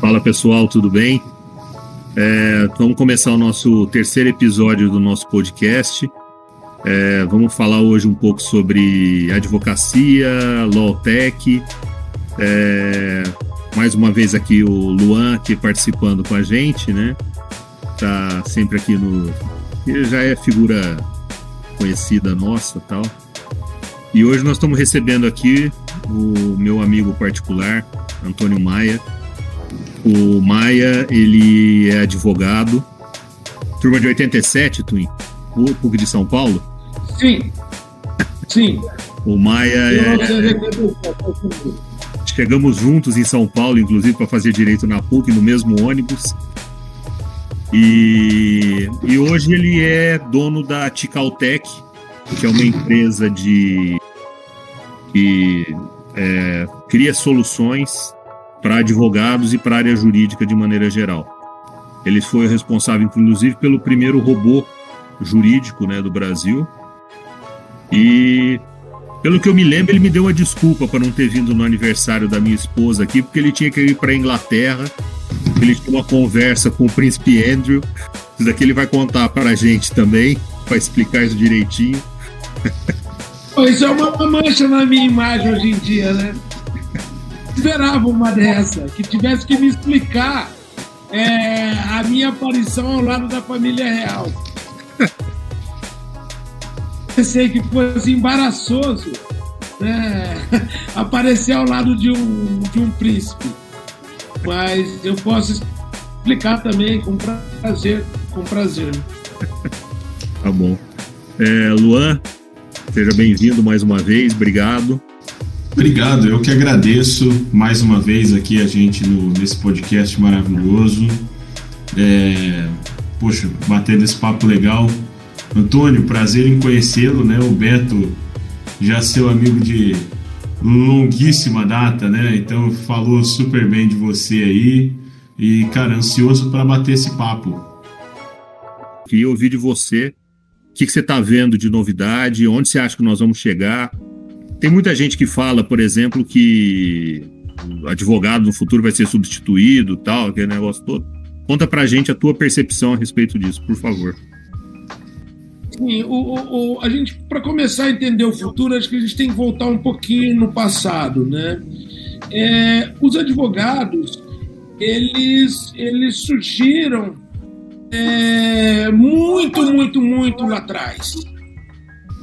Fala pessoal, tudo bem? É, vamos começar o nosso terceiro episódio do nosso podcast. É, vamos falar hoje um pouco sobre advocacia, law tech. É, mais uma vez aqui o Luan aqui participando com a gente, né? Tá sempre aqui no. Ele já é figura conhecida nossa tal. E hoje nós estamos recebendo aqui o meu amigo particular, Antônio Maia. O Maia, ele é advogado. Turma de 87, Twin? O PUC de São Paulo? Sim. Sim. O Maia é. Chegamos juntos em São Paulo, inclusive, para fazer direito na PUC, no mesmo ônibus. E, e hoje ele é dono da Ticaltec, que é uma empresa de que é, cria soluções para advogados e para a área jurídica de maneira geral. Ele foi responsável, inclusive, pelo primeiro robô jurídico né, do Brasil. E, pelo que eu me lembro, ele me deu uma desculpa para não ter vindo no aniversário da minha esposa aqui, porque ele tinha que ir para a Inglaterra. Ele tinha uma conversa com o príncipe Andrew. Isso daqui ele vai contar para a gente também, para explicar isso direitinho. Isso é uma mancha na minha imagem hoje em dia, né? Esperava uma dessa, que tivesse que me explicar é, a minha aparição ao lado da família real. Pensei que fosse embaraçoso né? aparecer ao lado de um, de um príncipe. Mas eu posso explicar também com prazer. Com prazer. Tá bom. É, Luan, seja bem-vindo mais uma vez, obrigado. Obrigado, eu que agradeço mais uma vez aqui a gente no, nesse podcast maravilhoso. É, poxa, batendo esse papo legal. Antônio, prazer em conhecê-lo, né? O Beto, já seu amigo de longuíssima data, né? Então falou super bem de você aí. E, cara, ansioso para bater esse papo. Queria ouvir de você o que, que você está vendo de novidade, onde você acha que nós vamos chegar. Tem muita gente que fala, por exemplo, que o advogado no futuro vai ser substituído, tal, aquele negócio todo. Conta pra gente a tua percepção a respeito disso, por favor. Sim, o, o, o a gente, para começar a entender o futuro, acho que a gente tem que voltar um pouquinho no passado, né? É, os advogados, eles, eles surgiram é, muito, muito, muito lá atrás.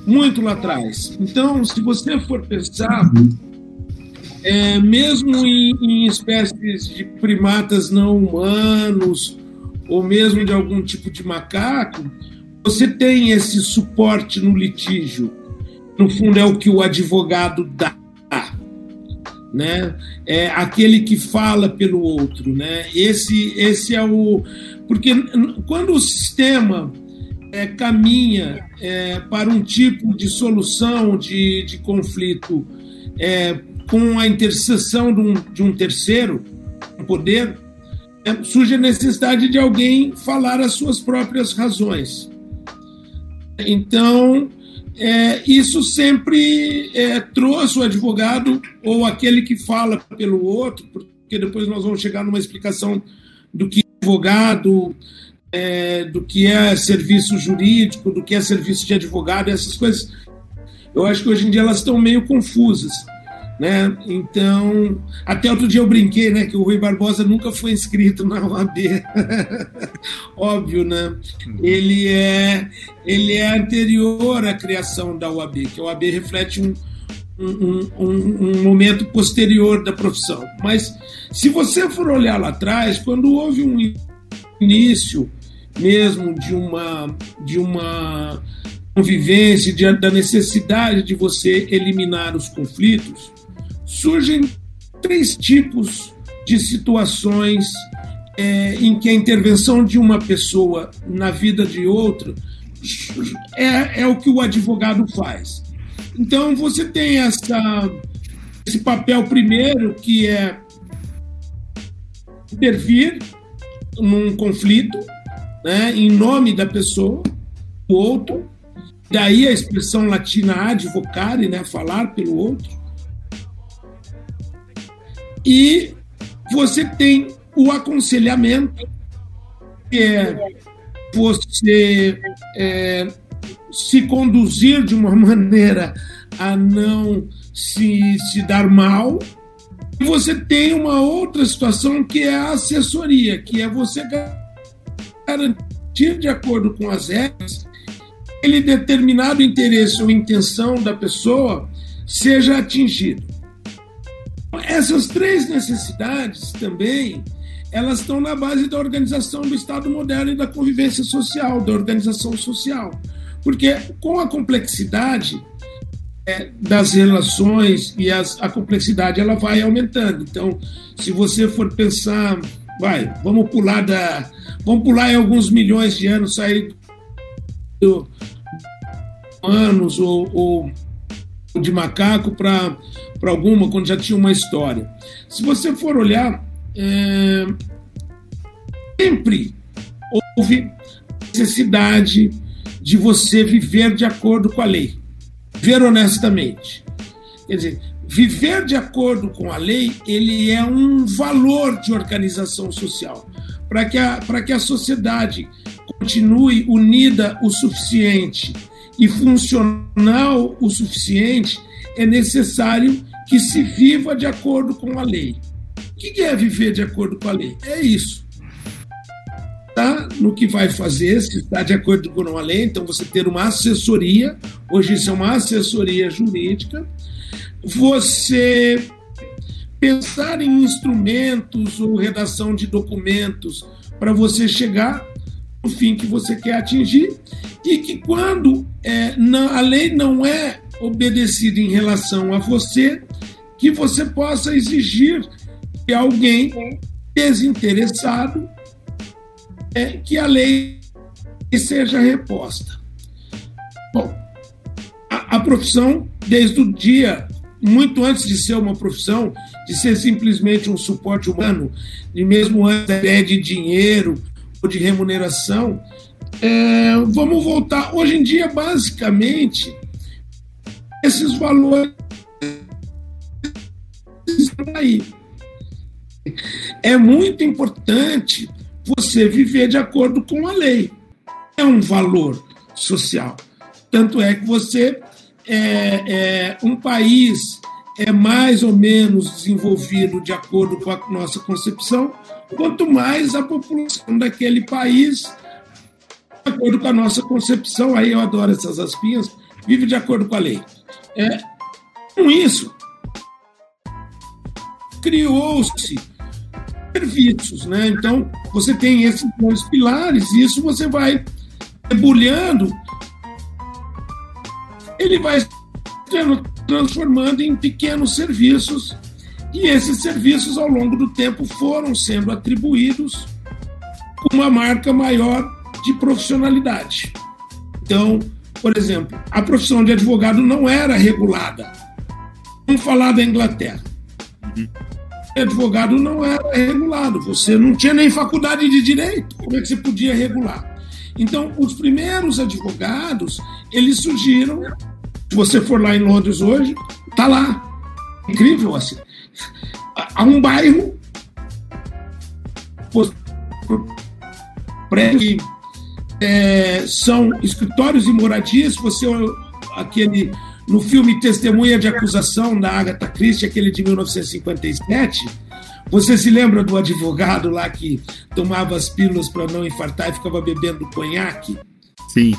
Muito lá atrás. Então, se você for pensar, é, mesmo em, em espécies de primatas não humanos, ou mesmo de algum tipo de macaco, você tem esse suporte no litígio. No fundo, é o que o advogado dá. Né? É aquele que fala pelo outro, né? Esse, esse é o porque quando o sistema é, caminha é, para um tipo de solução de, de conflito é, com a interseção de um, de um terceiro, um poder, é, surge a necessidade de alguém falar as suas próprias razões. Então, é, isso sempre é, trouxe o advogado ou aquele que fala pelo outro, porque depois nós vamos chegar numa explicação do que advogado, é, do que é serviço jurídico, do que é serviço de advogado, essas coisas. Eu acho que hoje em dia elas estão meio confusas. Né? Então, até outro dia eu brinquei, né, que o Rui Barbosa nunca foi inscrito na OAB. Óbvio, né? Ele é ele é anterior à criação da OAB, que a OAB reflete um, um, um, um momento posterior da profissão. Mas se você for olhar lá atrás, quando houve um início mesmo de uma de uma convivência, de, da necessidade de você eliminar os conflitos, surgem três tipos de situações é, em que a intervenção de uma pessoa na vida de outra é, é o que o advogado faz. Então você tem essa, esse papel primeiro que é intervir num conflito, né, em nome da pessoa, o outro. Daí a expressão latina advocare, né, falar pelo outro. E você tem o aconselhamento, que é você é, se conduzir de uma maneira a não se, se dar mal. E você tem uma outra situação que é a assessoria, que é você garantir, de acordo com as regras, aquele determinado interesse ou intenção da pessoa seja atingido. Essas três necessidades também elas estão na base da organização do Estado moderno e da convivência social, da organização social. Porque com a complexidade é, das relações e as, a complexidade ela vai aumentando. Então, se você for pensar, vai, vamos pular da, vamos pular em alguns milhões de anos, sair do anos ou, ou de macaco para alguma quando já tinha uma história. Se você for olhar é, sempre houve necessidade de você viver de acordo com a lei, viver honestamente. Quer dizer, viver de acordo com a lei, ele é um valor de organização social. Para que, a, que a sociedade continue unida o suficiente e funcional o suficiente, é necessário que se viva de acordo com a lei. O que é viver de acordo com a lei? É isso. Tá no que vai fazer, se está de acordo com a lei, então você ter uma assessoria, hoje isso é uma assessoria jurídica, você pensar em instrumentos ou redação de documentos para você chegar no fim que você quer atingir e que quando é, não, a lei não é obedecida em relação a você, que você possa exigir que alguém desinteressado é que a lei seja reposta. Bom, a, a profissão, desde o dia, muito antes de ser uma profissão, de ser simplesmente um suporte humano, e mesmo antes da ideia de dinheiro ou de remuneração, é, vamos voltar. Hoje em dia, basicamente, esses valores estão aí. É muito importante você viver de acordo com a lei. É um valor social. Tanto é que você é, é um país é mais ou menos desenvolvido de acordo com a nossa concepção, quanto mais a população daquele país, de acordo com a nossa concepção, aí eu adoro essas aspinhas, vive de acordo com a lei. É, com isso, criou-se serviços, né? Então, você tem esses dois pilares e isso você vai debulhando, ele vai transformando em pequenos serviços e esses serviços ao longo do tempo foram sendo atribuídos com uma marca maior de profissionalidade. Então, por exemplo, a profissão de advogado não era regulada. Vamos falar da Inglaterra. Uhum advogado não era regulado, você não tinha nem faculdade de direito, como é que você podia regular? Então, os primeiros advogados, eles surgiram, se você for lá em Londres hoje, tá lá, incrível assim, há um bairro, prédio é, são escritórios e moradias, você aquele no filme Testemunha de Acusação, da Agatha Christie, aquele de 1957, você se lembra do advogado lá que tomava as pílulas para não infartar e ficava bebendo conhaque? Sim.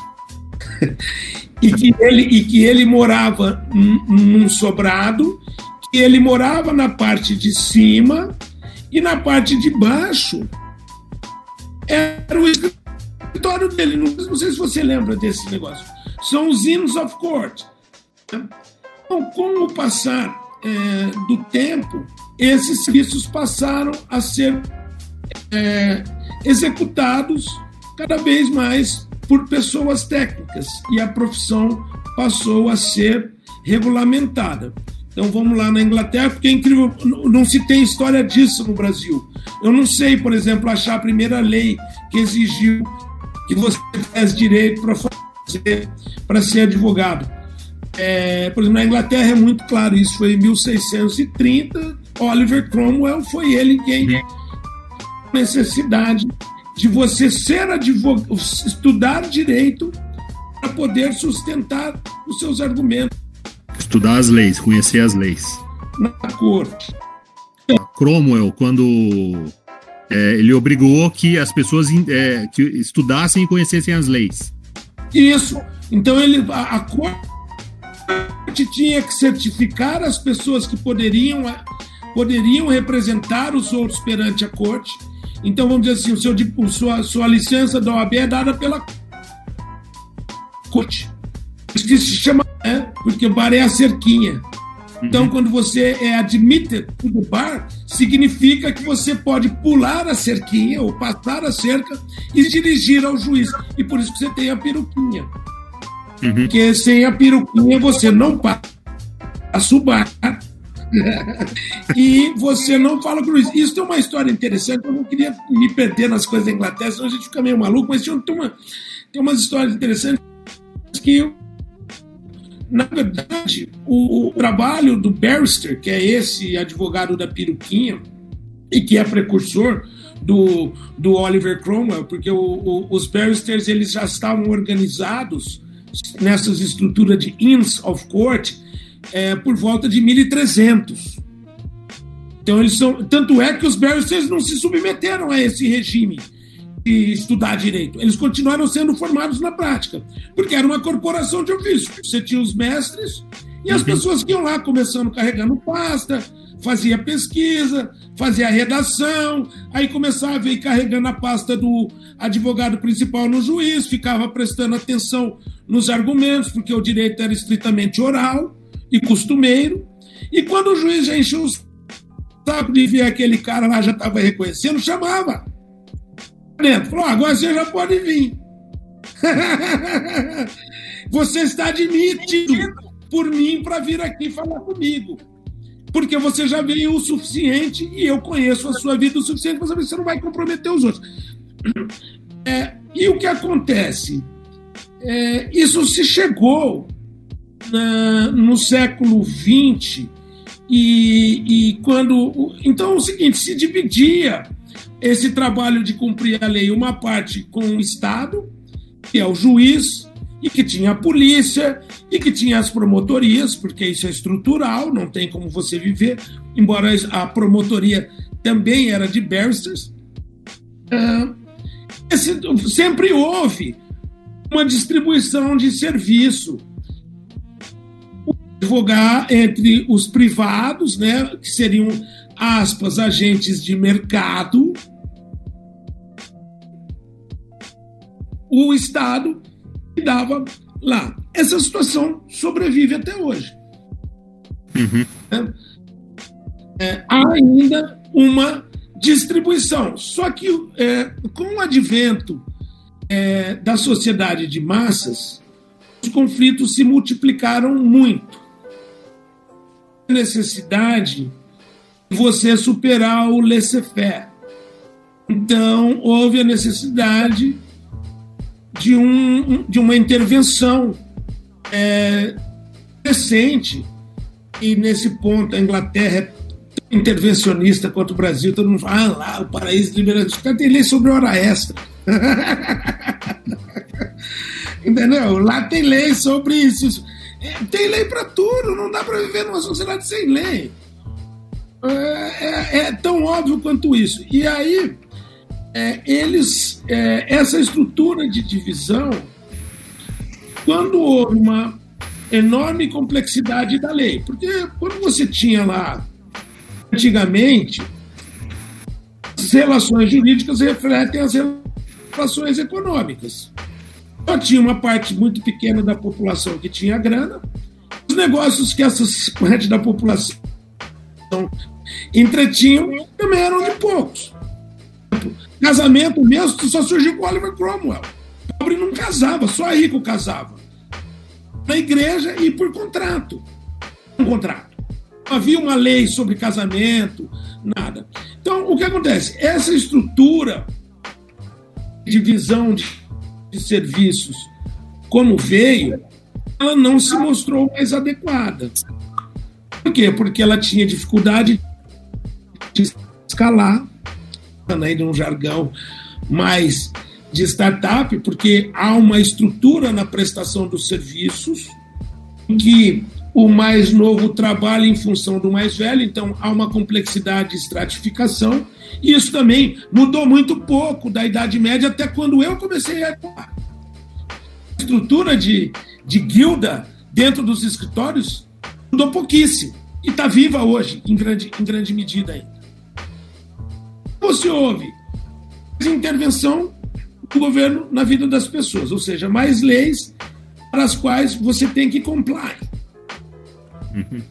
E, que ele, e que ele morava num sobrado, que ele morava na parte de cima e na parte de baixo era o escritório dele. Não, sei se você lembra desse negócio. São os Inns of Court então, com o passar é, do tempo, esses serviços passaram a ser é, executados cada vez mais por pessoas técnicas e a profissão passou a ser regulamentada. Então vamos lá na Inglaterra, porque é incrível, não se tem história disso no Brasil. Eu não sei, por exemplo, achar a primeira lei que exigiu que você tivesse direito para ser advogado. É, por exemplo, na Inglaterra é muito claro isso, foi em 1630, Oliver Cromwell foi ele quem necessidade de você ser advogado, estudar direito para poder sustentar os seus argumentos. Estudar as leis, conhecer as leis. Na corte. Cromwell, quando é, ele obrigou que as pessoas é, que estudassem e conhecessem as leis. Isso. Então ele, a, a corte tinha que certificar as pessoas que poderiam, poderiam representar os outros perante a corte. Então, vamos dizer assim, o seu, o sua, sua licença da OAB é dada pela corte. Isso que se chama, né? porque o bar é a cerquinha. Então, uhum. quando você é admitted no bar, significa que você pode pular a cerquinha ou passar a cerca e dirigir ao juiz. E por isso que você tem a peruquinha. Uhum. Porque sem a peruquinha você não passa o bar. e você não fala juiz. Isso é uma história interessante. Eu não queria me perder nas coisas da Inglaterra, senão a gente fica meio maluco, mas tem, uma, tem umas histórias interessantes que na verdade, o, o, trabalho do Barrister, que é esse advogado da peruquinha, e que é precursor do, do Oliver Cromwell, porque o, o, os Barristers eles já estavam organizados nessas estruturas de Inns of Court é, por volta de 1300. Então eles são, tanto é que os Barristers não se submeteram a esse regime estudar direito. Eles continuaram sendo formados na prática, porque era uma corporação de ofício. Você tinha os mestres e as uhum. pessoas que iam lá começando carregando pasta, fazia pesquisa, fazia redação, aí começava a ir carregando a pasta do advogado principal no juiz, ficava prestando atenção nos argumentos, porque o direito era estritamente oral e costumeiro. E quando o juiz já encheu o saco de ver aquele cara lá, já estava reconhecendo, chamava dentro. Falou, agora você já pode vir. você está admitido por mim para vir aqui falar comigo. Porque você já veio o suficiente e eu conheço a sua vida o suficiente para saber que você não vai comprometer os outros. É, e o que acontece? É, isso se chegou no século XX e, e quando. Então é o seguinte: se dividia esse trabalho de cumprir a lei, uma parte com o Estado, que é o juiz, e que tinha a polícia, e que tinha as promotorias, porque isso é estrutural, não tem como você viver, embora a promotoria também era de barristers. É, esse, sempre houve uma distribuição de serviço. Advogar entre os privados, né, que seriam aspas, agentes de mercado, o Estado que dava lá. Essa situação sobrevive até hoje. Uhum. É, é, há ainda uma distribuição. Só que é, com o advento é, da sociedade de massas, os conflitos se multiplicaram muito. Necessidade você superar o laissez-faire. Então, houve a necessidade de, um, de uma intervenção é, recente, e nesse ponto a Inglaterra é intervencionista quanto o Brasil, todo mundo fala, ah, lá, o paraíso liberalista, cara tem lei sobre hora extra. Entendeu? Lá tem lei sobre isso. Tem lei para tudo, não dá para viver numa sociedade sem lei. É, é, é, tão óbvio quanto isso. E aí, é, eles, é, essa estrutura de divisão, quando houve uma enorme complexidade da lei, porque quando você tinha lá, antigamente, as relações jurídicas refletem as relações econômicas. Só tinha uma parte muito pequena da população que tinha grana, os negócios que essa parte da população entretinham também eram de poucos. Casamento mesmo só surgiu com Oliver Cromwell. Pobre não casava, só rico casava. Na igreja e por contrato. Um contrato. Não havia uma lei sobre casamento, nada. Então, o que acontece? Essa estrutura de divisão de, de serviços, como veio, ela não se mostrou mais adequada. Por quê? Porque ela tinha dificuldade de escalar ainda um jargão mais de startup, porque há uma estrutura na prestação dos serviços que o mais novo trabalha em função do mais velho, então há uma complexidade de estratificação. E isso também mudou muito pouco da Idade Média até quando eu comecei a atuar. A estrutura de, de guilda dentro dos escritórios mudou pouquíssimo e está viva hoje, em grande, em grande medida ainda. Você ouve intervenção do governo na vida das pessoas, ou seja, mais leis para as quais você tem que comply. Uhum.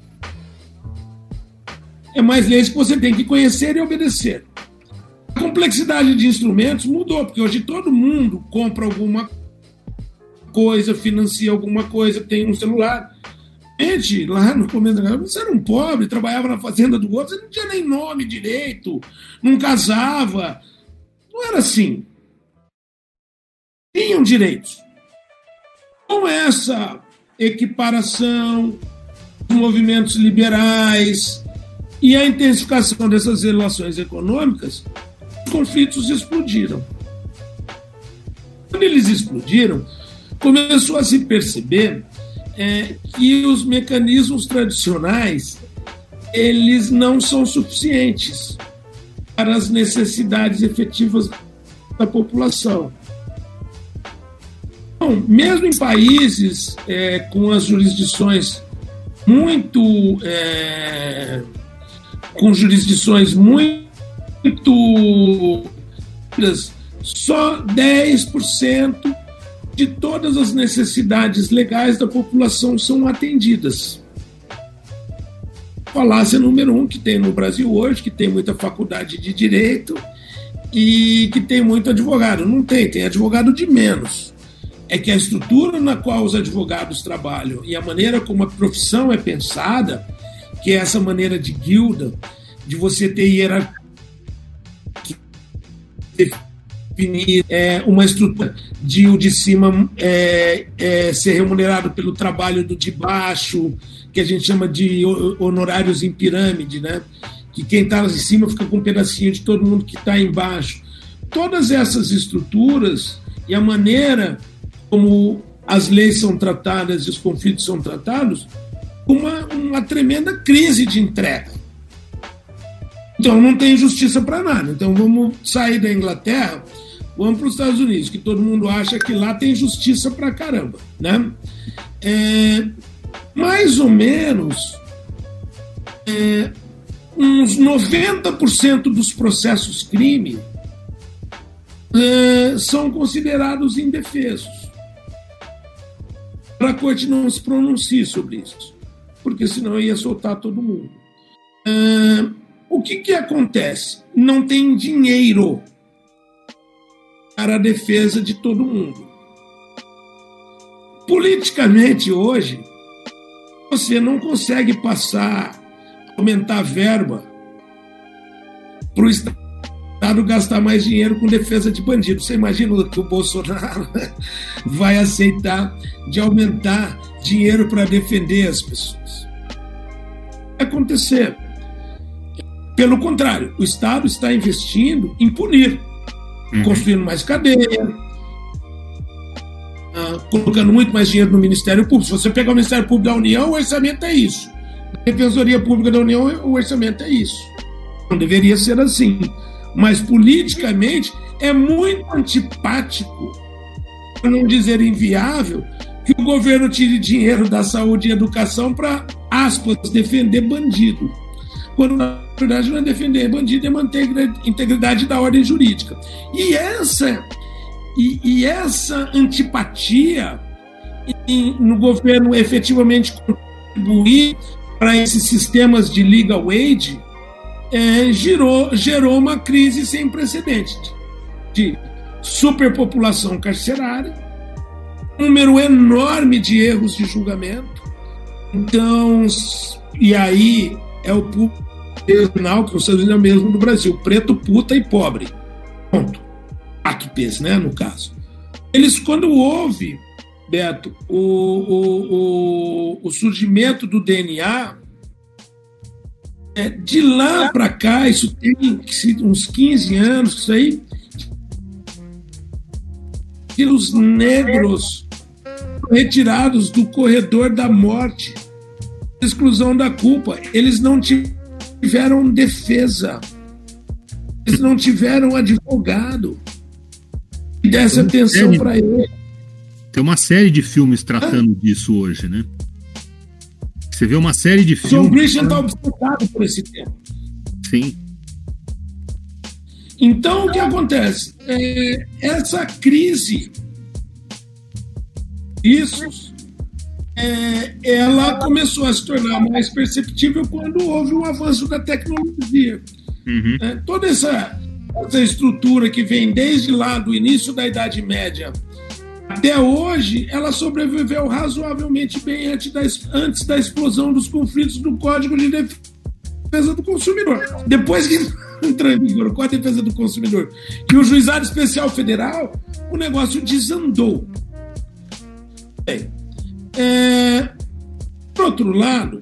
É mais leis que você tem que conhecer e obedecer. A complexidade de instrumentos mudou, porque hoje todo mundo compra alguma coisa, financia alguma coisa, tem um celular. Gente, lá no começo da você era um pobre, trabalhava na fazenda do outro, você não tinha nem nome direito, não casava. Não era assim. Tinham direitos. Com essa equiparação, movimentos liberais e a intensificação dessas relações econômicas, os conflitos explodiram. Quando eles explodiram, começou a se perceber é, que os mecanismos tradicionais eles não são suficientes para as necessidades efetivas da população. Bom, mesmo em países é, com as jurisdições muito. É, com jurisdições muito. Só 10% de todas as necessidades legais da população são atendidas. Falácia número um que tem no Brasil hoje, que tem muita faculdade de direito e que tem muito advogado. Não tem, tem advogado de menos é que a estrutura na qual os advogados trabalham e a maneira como a profissão é pensada, que é essa maneira de guilda, de você ter hierarquia, definir é, uma estrutura de o de cima é, é, ser remunerado pelo trabalho do de baixo, que a gente chama de honorários em pirâmide, né? que quem está em cima fica com um pedacinho de todo mundo que está embaixo. Todas essas estruturas e a maneira como as leis são tratadas e os conflitos são tratados, uma, uma tremenda crise de entrega. Então não tem justiça para nada. Então vamos sair da Inglaterra, vamos para os Estados Unidos, que todo mundo acha que lá tem justiça para caramba. Né? É, mais ou menos é, uns 90% dos processos crime é, são considerados indefesos para a corte não se pronuncie sobre isso, porque senão ia soltar todo mundo. O que, que acontece? Não tem dinheiro para a defesa de todo mundo. Politicamente, hoje, você não consegue passar, aumentar a verba para o Estado Estado gastar mais dinheiro com defesa de bandidos. Você imagina que o Bolsonaro vai aceitar de aumentar dinheiro para defender as pessoas? Vai acontecer. Pelo contrário, o Estado está investindo em punir, uhum. construindo mais cadeia, uh, colocando muito mais dinheiro no Ministério Público. Se você pegar o Ministério Público da União, o orçamento é isso. A Defensoria Pública da União, o orçamento é isso. Não deveria ser assim mas politicamente é muito antipático, para não dizer inviável, que o governo tire dinheiro da saúde e educação para, aspas, defender bandido. Quando, na verdade, não é defender bandido, é manter a integridade da ordem jurídica. E essa, e, e essa antipatia em, no governo efetivamente contribuir para esses sistemas de legal aid é, gerou, gerou uma crise sem precedentes de superpopulação carcerária, número enorme de erros de julgamento. Então, e aí é o final que você é o mesmo no Brasil, preto, puta e pobre. Ponto. P's, né, no caso. Eles, quando houve, Beto, o, o, o, o surgimento do DNA, É, de lá para cá, isso tem uns 15 anos, isso aí. Os negros retirados do corredor da morte, exclusão da culpa. Eles não tiveram defesa, eles não tiveram advogado que desse atenção para ele. Tem uma série de filmes tratando ah. disso hoje, né? Você vê uma série de filmes. John Grisham está obcecado por esse tema. Sim. Então, o que acontece? É, essa crise, isso, é, ela começou a se tornar mais perceptível quando houve o avanço da tecnologia. Uhum. É, toda essa, essa estrutura que vem desde lá do início da Idade Média até hoje, ela sobreviveu razoavelmente bem antes da, antes da explosão dos conflitos do Código de Defesa do Consumidor. Depois que entrou em vigor com a defesa do consumidor, que o Juizado Especial Federal, o negócio desandou. Bem, é, por outro lado,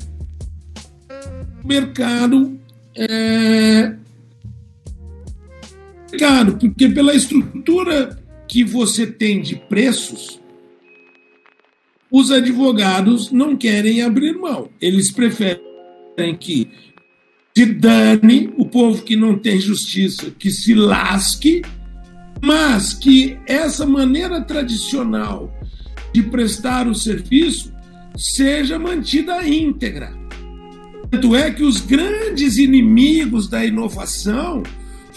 o mercado é, mercado, porque pela estrutura que você tem de preços, os advogados não querem abrir mão. Eles preferem que se dane o povo que não tem justiça, que se lasque, mas que essa maneira tradicional de prestar o serviço seja mantida íntegra. Tanto é que os grandes inimigos da inovação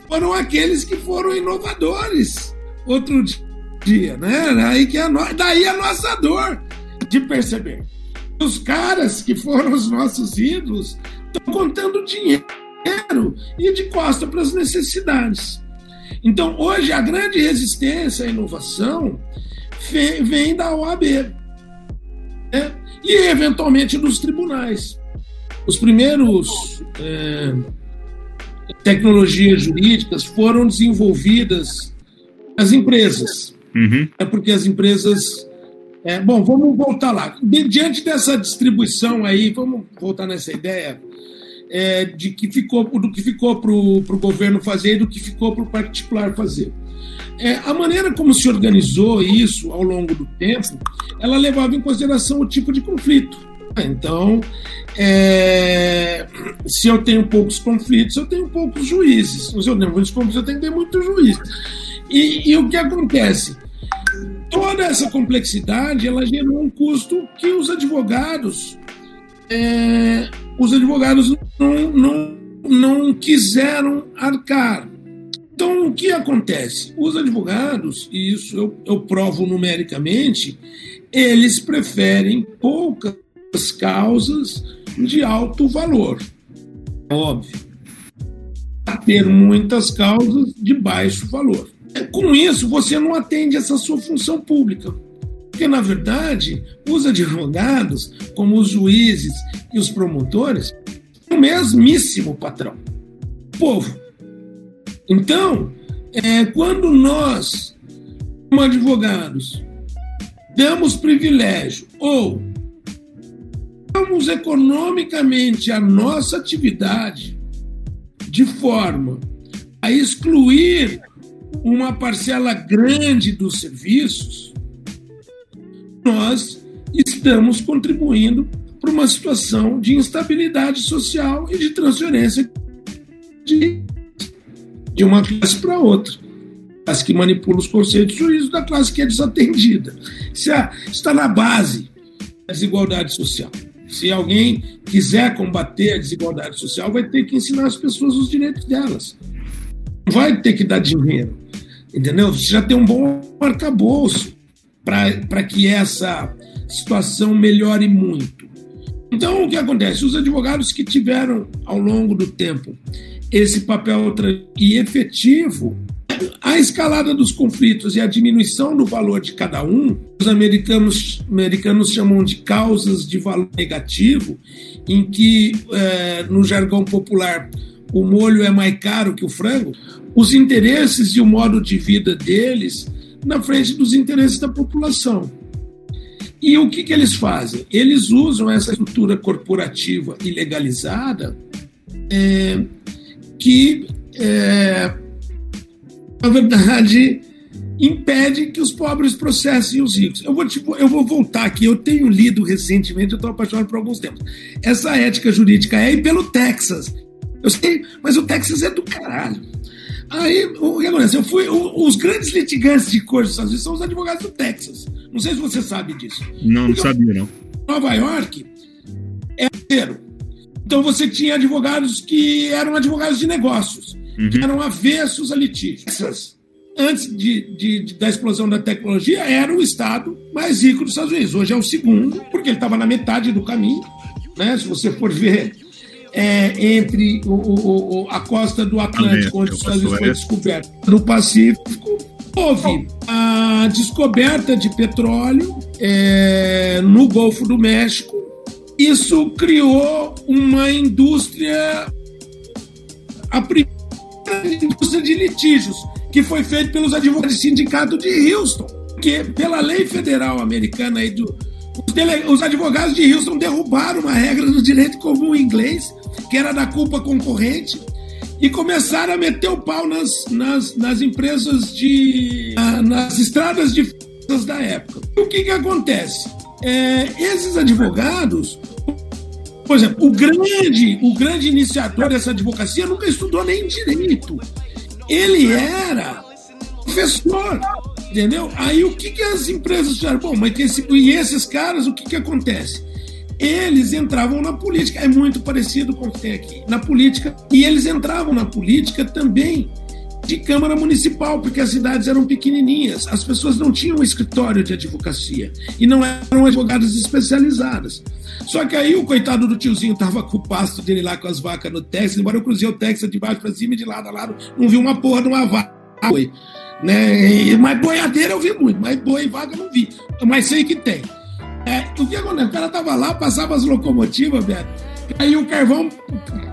foram aqueles que foram inovadores outro dia, né? Aí que a no... Daí a nossa dor de perceber. Os caras que foram os nossos ídolos estão contando dinheiro e de costa para as necessidades. Então, hoje, a grande resistência à inovação vem da OAB né? e, eventualmente, dos tribunais. Os primeiros é, tecnologias jurídicas foram desenvolvidas as empresas. Uhum. É porque as empresas. É, bom, vamos voltar lá. Diante dessa distribuição aí, vamos voltar nessa ideia é, de que ficou, do que ficou para o governo fazer e do que ficou para o particular fazer. É, a maneira como se organizou isso ao longo do tempo, ela levava em consideração o tipo de conflito. Então, é, se eu tenho poucos conflitos, eu tenho poucos juízes. Se eu tenho muitos conflitos, eu tenho que ter muitos juízes. E, e o que acontece? Toda essa complexidade ela gerou um custo que os advogados é, os advogados não, não, não quiseram arcar. Então, o que acontece? Os advogados, e isso eu, eu provo numericamente, eles preferem poucas causas de alto valor. Óbvio. A ter muitas causas de baixo valor. Com isso, você não atende essa sua função pública. Porque, na verdade, os advogados, como os juízes e os promotores, são o mesmíssimo patrão, o povo. Então, é, quando nós, como advogados, damos privilégio ou damos economicamente a nossa atividade de forma a excluir uma parcela grande dos serviços, nós estamos contribuindo para uma situação de instabilidade social e de transferência de, de uma classe para outra. A classe que manipula os conceitos de juízo da classe que é desatendida. Isso é, está na base da desigualdade social. Se alguém quiser combater a desigualdade social, vai ter que ensinar as pessoas os direitos delas. Não vai ter que dar dinheiro entendeu? Você já tem um bom arcabouço para que essa situação melhore muito. Então, o que acontece? Os advogados que tiveram, ao longo do tempo, esse papel e efetivo, a escalada dos conflitos e a diminuição do valor de cada um, os americanos, americanos chamam de causas de valor negativo, em que, é, no jargão popular, o molho é mais caro que o frango, os interesses e o modo de vida deles na frente dos interesses da população. E o que, que eles fazem? Eles usam essa estrutura corporativa ilegalizada é, que, é, na verdade, impede que os pobres processem os ricos. Eu vou, tipo, eu vou voltar aqui, eu tenho lido recentemente, eu estou apaixonado por alguns temas. Essa ética jurídica é e pelo Texas. Eu sei, mas o Texas é do caralho. Aí, o que acontece? Eu fui, os grandes litigantes de corte dos Estados Unidos são os advogados do Texas. Não sei se você sabe disso. Não, Porque não sabia, não. Nova York é zero. Então você tinha advogados que eram advogados de negócios, uhum. que eram avessos a litígios. Antes de, de, de, da explosão da tecnologia, era o estado mais rico dos Estados Unidos. Hoje é o segundo, porque ele estava na metade do caminho. Né? Se você for ver é, entre o, o, o, a costa do Atlântico, onde os Estados Unidos foi descoberto, no Pacífico, houve a descoberta de petróleo é, no Golfo do México. Isso criou uma indústria, a primeira indústria de litígios que foi feito pelos advogados do sindicato de Houston, que pela lei federal americana aí do os, advogados de Houston derrubaram uma regra do direito comum inglês, que era da culpa concorrente, e começaram a meter o pau nas, nas, nas empresas de. nas estradas de da época. O que, que acontece? É, esses advogados, por exemplo, o grande, o grande iniciador dessa advocacia nunca estudou nem direito ele era professor, entendeu? Aí o que, que as empresas fizeram? Bom, mas esse, e esses caras, o que, que acontece? Eles entravam na política, é muito parecido com o que tem aqui, na política, e eles entravam na política também de Câmara Municipal, porque as cidades eram pequenininhas, as pessoas não tinham escritório de advocacia e não eram advogadas especializadas. Só que aí o coitado do tiozinho tava com o pasto dele lá com as vacas no Texas, embora eu cruzei o Texas de baixo para cima e de lado a lado, não vi uma porra de uma vaca. Né? Mas boiadeira eu vi muito, mas boi e vaca não vi. Mas sei que tem. É, o que acontece? O cara tava lá, passava as locomotivas, Beto. Aí o carvão,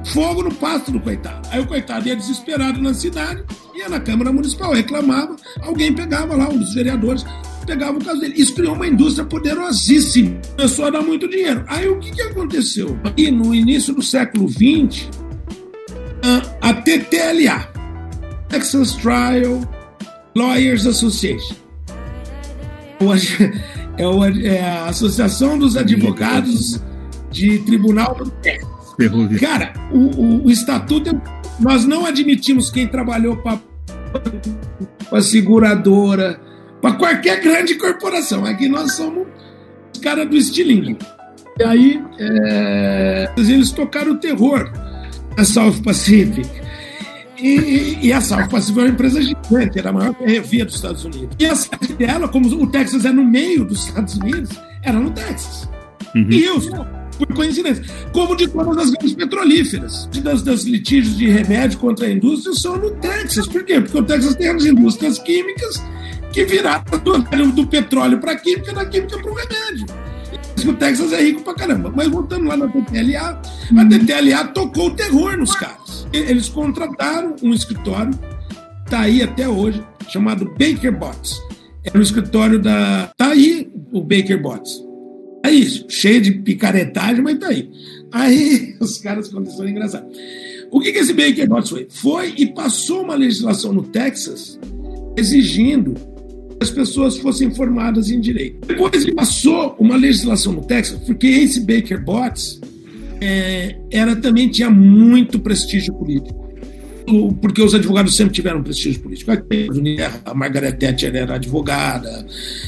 fogo no pasto do coitado. Aí o coitado ia desesperado na cidade, ia na Câmara Municipal, reclamava, alguém pegava lá, um dos vereadores, pegava o caso dele. Isso criou uma indústria poderosíssima, começou a dar muito dinheiro. Aí o que, que aconteceu? E no início do século XX, a TTLA, Texas Trial Lawyers Association, é, é a Associação dos Advogados de Tribunal do. Cara, o, o, o estatuto, nós não admitimos quem trabalhou para a seguradora, para qualquer grande corporação. Aqui nós somos os caras do estilingue. E aí, é, eles tocaram o terror na South Pacific. E, e, a South Pacific é uma empresa gigante, era a maior ferrovia dos Estados Unidos. E a sede dela, como o Texas é no meio dos Estados Unidos, era no Texas. Uhum. E Houston, por coincidência. Como de todas as grandes petrolíferas. Das, das litígios de remédio contra a indústria são no Texas. Por quê? Porque o Texas tem as indústrias químicas que viraram do, do petróleo para a química, da química para o remédio. O Texas é rico pra caramba. Mas voltando lá na TTLA, a TTLA tocou o terror nos caras. Eles contrataram um escritório, tá aí até hoje, chamado Baker Bots. Era um escritório da. Tá aí o Baker Bots. É isso, cheio de picaretagem, mas tá aí. Aí os caras condições engraçadas. O que, que esse Baker Bots foi? Foi e passou uma legislação no Texas exigindo as pessoas fossem formadas em direito. Depois ele passou uma legislação no Texas, porque esse Baker Botts é, era também tinha muito prestígio político. Porque os advogados sempre tiveram prestígio político. A Margaret Thatcher era advogada,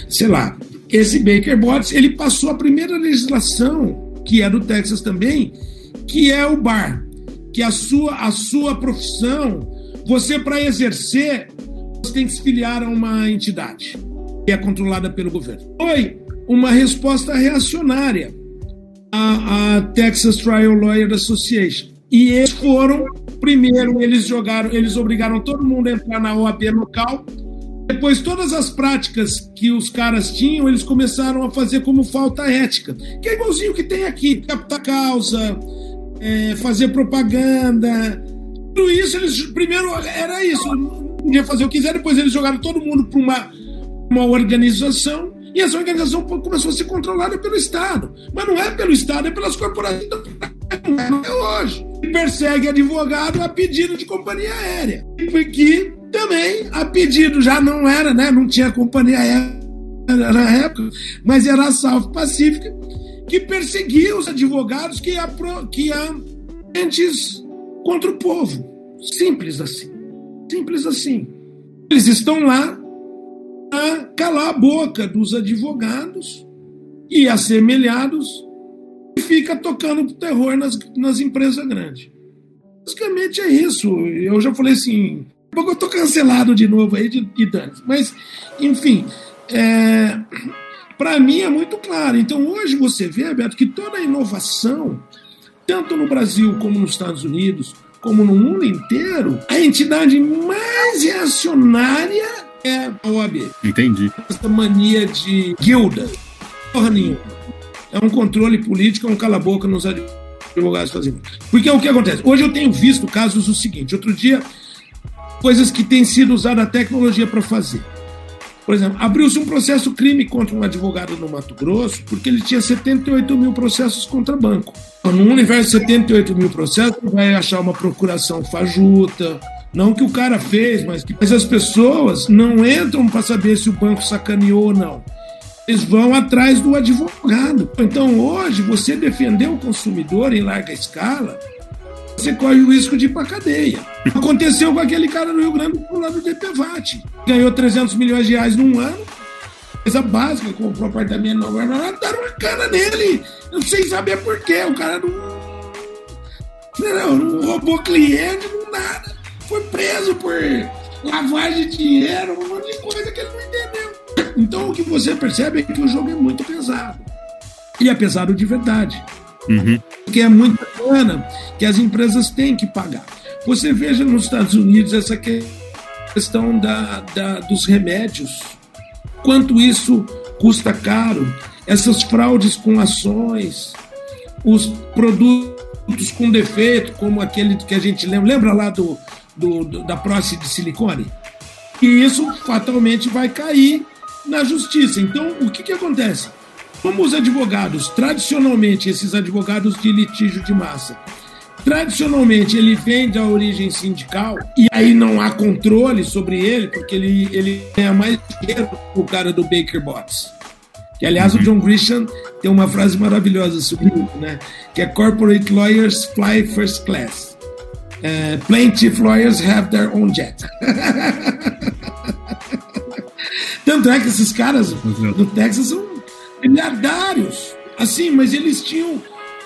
sei lá. Esse Baker Botts, ele passou a primeira legislação, que é do Texas também, que é o bar, que a sua, a sua profissão, você para exercer, você tem que se filiar a uma entidade que é controlada pelo governo. Foi uma resposta reacionária à, à Texas Trial Lawyer Association. E eles foram, primeiro, eles jogaram, eles obrigaram todo mundo a entrar na OAB local. Depois, todas as práticas que os caras tinham, eles começaram a fazer como falta ética, que é igualzinho que tem aqui: captar causa, é, fazer propaganda. Tudo isso, eles primeiro era isso podia fazer o que quiser, depois eles jogaram todo mundo para uma, uma organização e essa organização começou a ser controlada pelo Estado. Mas não é pelo Estado, é pelas corporações. Não é hoje. persegue advogado a pedido de companhia aérea. Porque também a pedido já não era, né? Não tinha companhia aérea na época, mas era a South Pacífica, que perseguia os advogados que iam que antes contra o povo. Simples assim. Simples assim. Eles estão lá a calar a boca dos advogados e assemelhados e fica tocando terror nas, nas empresas grandes. Basicamente é isso. Eu já falei assim, eu tô cancelado de novo aí de, de danos. Mas, enfim, é, para mim é muito claro. Então hoje você vê, Beto, que toda a inovação, tanto no Brasil como nos Estados Unidos, como no mundo inteiro, a entidade mais reacionária é a OAB. Entendi. Essa mania de guilda, porra nenhuma. É um controle político, é um cala-boca nos advogados fazendo. Porque é o que acontece? Hoje eu tenho visto casos o seguinte: outro dia, coisas que têm sido usada a tecnologia para fazer. Por exemplo, abriu-se um processo crime contra um advogado no Mato Grosso porque ele tinha 78 mil processos contra banco. Então, no universo de 78 mil processos, vai achar uma procuração fajuta, não que o cara fez, mas, que, mas as pessoas não entram para saber se o banco sacaneou ou não. Eles vão atrás do advogado. Então, hoje, você defender o consumidor em larga escala você corre o risco de ir para cadeia. Aconteceu com aquele cara no Rio Grande do lá do DPVAT. Ganhou 300 milhões de reais num ano, coisa básica, comprou apartamento novo, deram uma cana nele, sem saber porquê. O cara não, não, não roubou cliente, não nada. Foi preso por lavagem de dinheiro, um monte de coisa que ele não entendeu. Então o que você percebe é que o jogo é muito pesado. E é pesado de verdade. Uhum. Que é muito bacana que as empresas têm que pagar. Você veja nos Estados Unidos essa questão da, da, dos remédios, quanto isso custa caro, essas fraudes com ações, os produtos com defeito, como aquele que a gente lembra, lembra lá do, do, do da próstata de silicone? E isso fatalmente vai cair na justiça. Então, o que, que acontece? Como os advogados, tradicionalmente, esses advogados de litígio de massa, tradicionalmente ele vem da origem sindical e aí não há controle sobre ele, porque ele, ele é mais dinheiro o cara do Baker Bots. Que, aliás, o John Grisham tem uma frase maravilhosa sobre isso, né? Que é Corporate Lawyers Fly First Class. Uh, plaintiff lawyers have their own jet. Tanto é que esses caras no Texas são miliardários. Assim, mas eles tinham.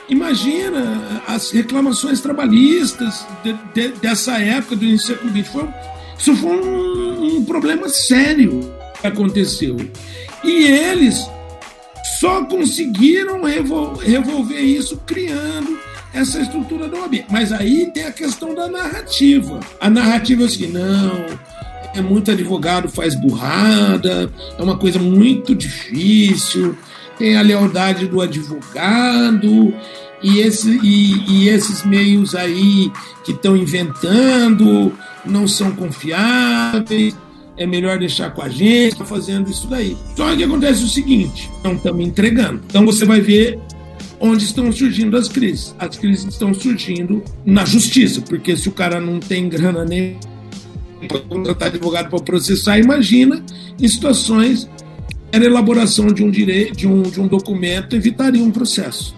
Imagina as reclamações trabalhistas de, de, dessa época do início do século XX. Foi, isso foi um, um problema sério que aconteceu. E eles só conseguiram revol revolver isso criando essa estrutura da OAB. Mas aí tem a questão da narrativa. A narrativa é assim, não, é muito advogado faz burrada, é uma coisa muito difícil, tem a lealdade do advogado e, esse, e, e esses meios aí que estão inventando não são confiáveis, é melhor deixar com a gente, tá fazendo isso daí. Só que acontece o seguinte, não estamos entregando. Então você vai ver onde estão surgindo as crises. As crises estão surgindo na justiça, porque se o cara não tem grana nem para contratar advogado para processar, imagina em situações era a elaboração de um direito, de um, de um documento evitaria um processo.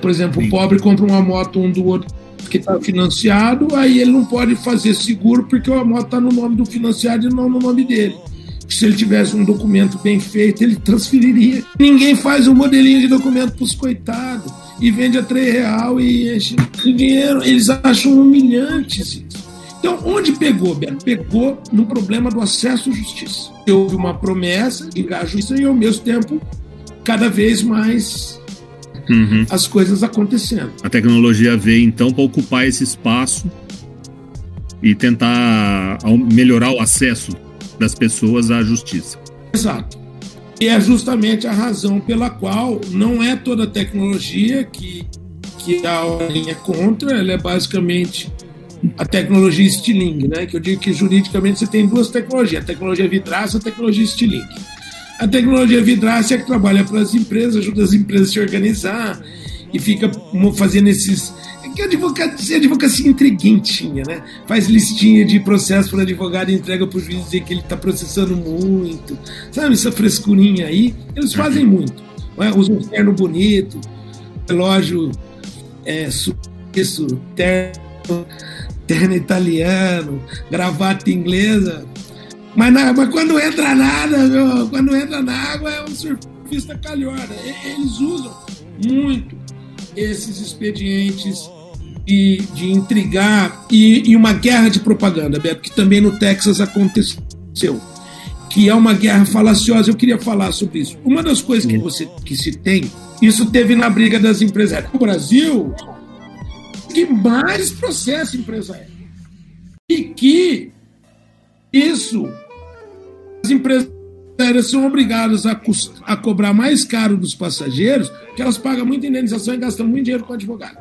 Por exemplo, o pobre compra uma moto um do outro que está financiado, aí ele não pode fazer seguro porque a moto está no nome do financiado e não no nome dele. Se ele tivesse um documento bem feito, ele transferiria. Ninguém faz um modelinho de documento para os coitados e vende a 3 real e enche de dinheiro. Eles acham humilhantes isso. Então, onde pegou, Beto? Pegou no problema do acesso à justiça. Houve uma promessa de a justiça e, ao mesmo tempo, cada vez mais uhum. as coisas acontecendo. A tecnologia veio, então, para ocupar esse espaço e tentar melhorar o acesso das pessoas à justiça. Exato. E é justamente a razão pela qual não é toda tecnologia que, que a ordem é contra, ela é basicamente a tecnologia Stiling, né? Que eu digo que juridicamente você tem duas tecnologias, a tecnologia vidraça e a tecnologia Stiling. A tecnologia vidraça é que trabalha para as empresas, ajuda as empresas a se organizar e fica fazendo esses. É que advocacia, advocacia intriguentinha, né? Faz listinha de processo para advogado e entrega para o juiz dizer que ele está processando muito. Sabe essa frescurinha aí? Eles fazem muito. Né? Usam um terno bonito, relógio é, suíço, terno, terno italiano, gravata inglesa. Mas, na, mas quando entra nada, meu, quando entra na água é um surfista calhorda. Eles usam muito esses expedientes de, de intrigar e, e, uma guerra de propaganda, Beto, que também no Texas aconteceu, que é uma guerra falaciosa. Eu queria falar sobre isso. Uma das coisas que você que se tem, isso teve na briga das empresárias. No Brasil, que mais processo empresarial e que isso as empresas aéreas são obrigadas a, a, cobrar mais caro dos passageiros, que elas pagam muita indenização e gastam muito dinheiro com advogado.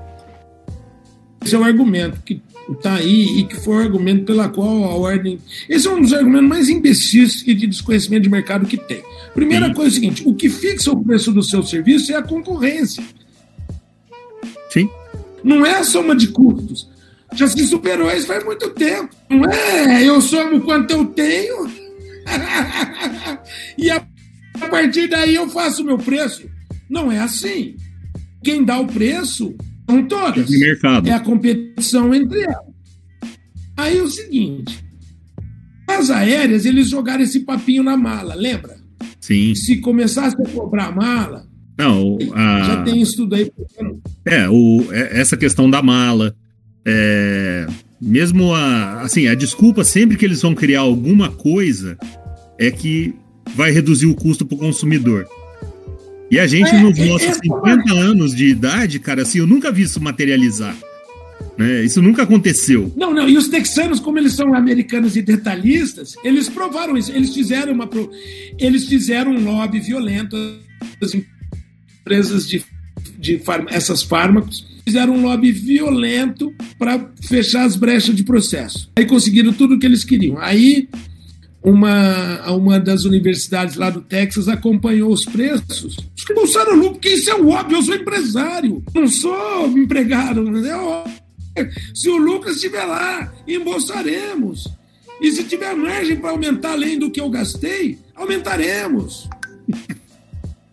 Esse é o argumento que está aí e que foi o argumento pela qual a ordem. Esse é um dos argumentos mais imbecis e de desconhecimento de mercado que tem. Primeira Sim. coisa é o seguinte: o que fixa o preço do seu serviço é a concorrência. Sim. Não é a soma de custos. Já se superou isso faz muito tempo. Não é eu somo quanto eu tenho e a, partir daí eu faço o meu preço. Não é assim. Quem dá o preço são todas. É, mercado. é a competição entre elas. Aí é o seguinte: as aéreas eles jogaram esse papinho na mala, lembra? Sim. Se começasse a cobrar a mala, não, a... já tem estudo aí. É, o, é, essa questão da mala. É, mesmo a, assim, a desculpa sempre que eles vão criar alguma coisa é que vai reduzir o custo para o consumidor. E a gente, é, nos é, nossos é, 50 anos de idade, cara, assim, eu nunca vi isso materializar. Né? Isso nunca aconteceu. Não, não, e os texanos, como eles são americanos e detalhistas, eles provaram isso. Eles fizeram uma. Eles fizeram um lobby violento as empresas de, de essas fármacos fizeram um lobby violento para fechar as brechas de processo. Aí conseguiram tudo o que eles queriam. Aí uma, uma das universidades lá do Texas acompanhou os preços. Expulsaram o lucro, porque isso é óbvio, eu sou empresário, não sou empregado. É se o lucro estiver lá, embolsaremos. E se tiver margem para aumentar além do que eu gastei, aumentaremos.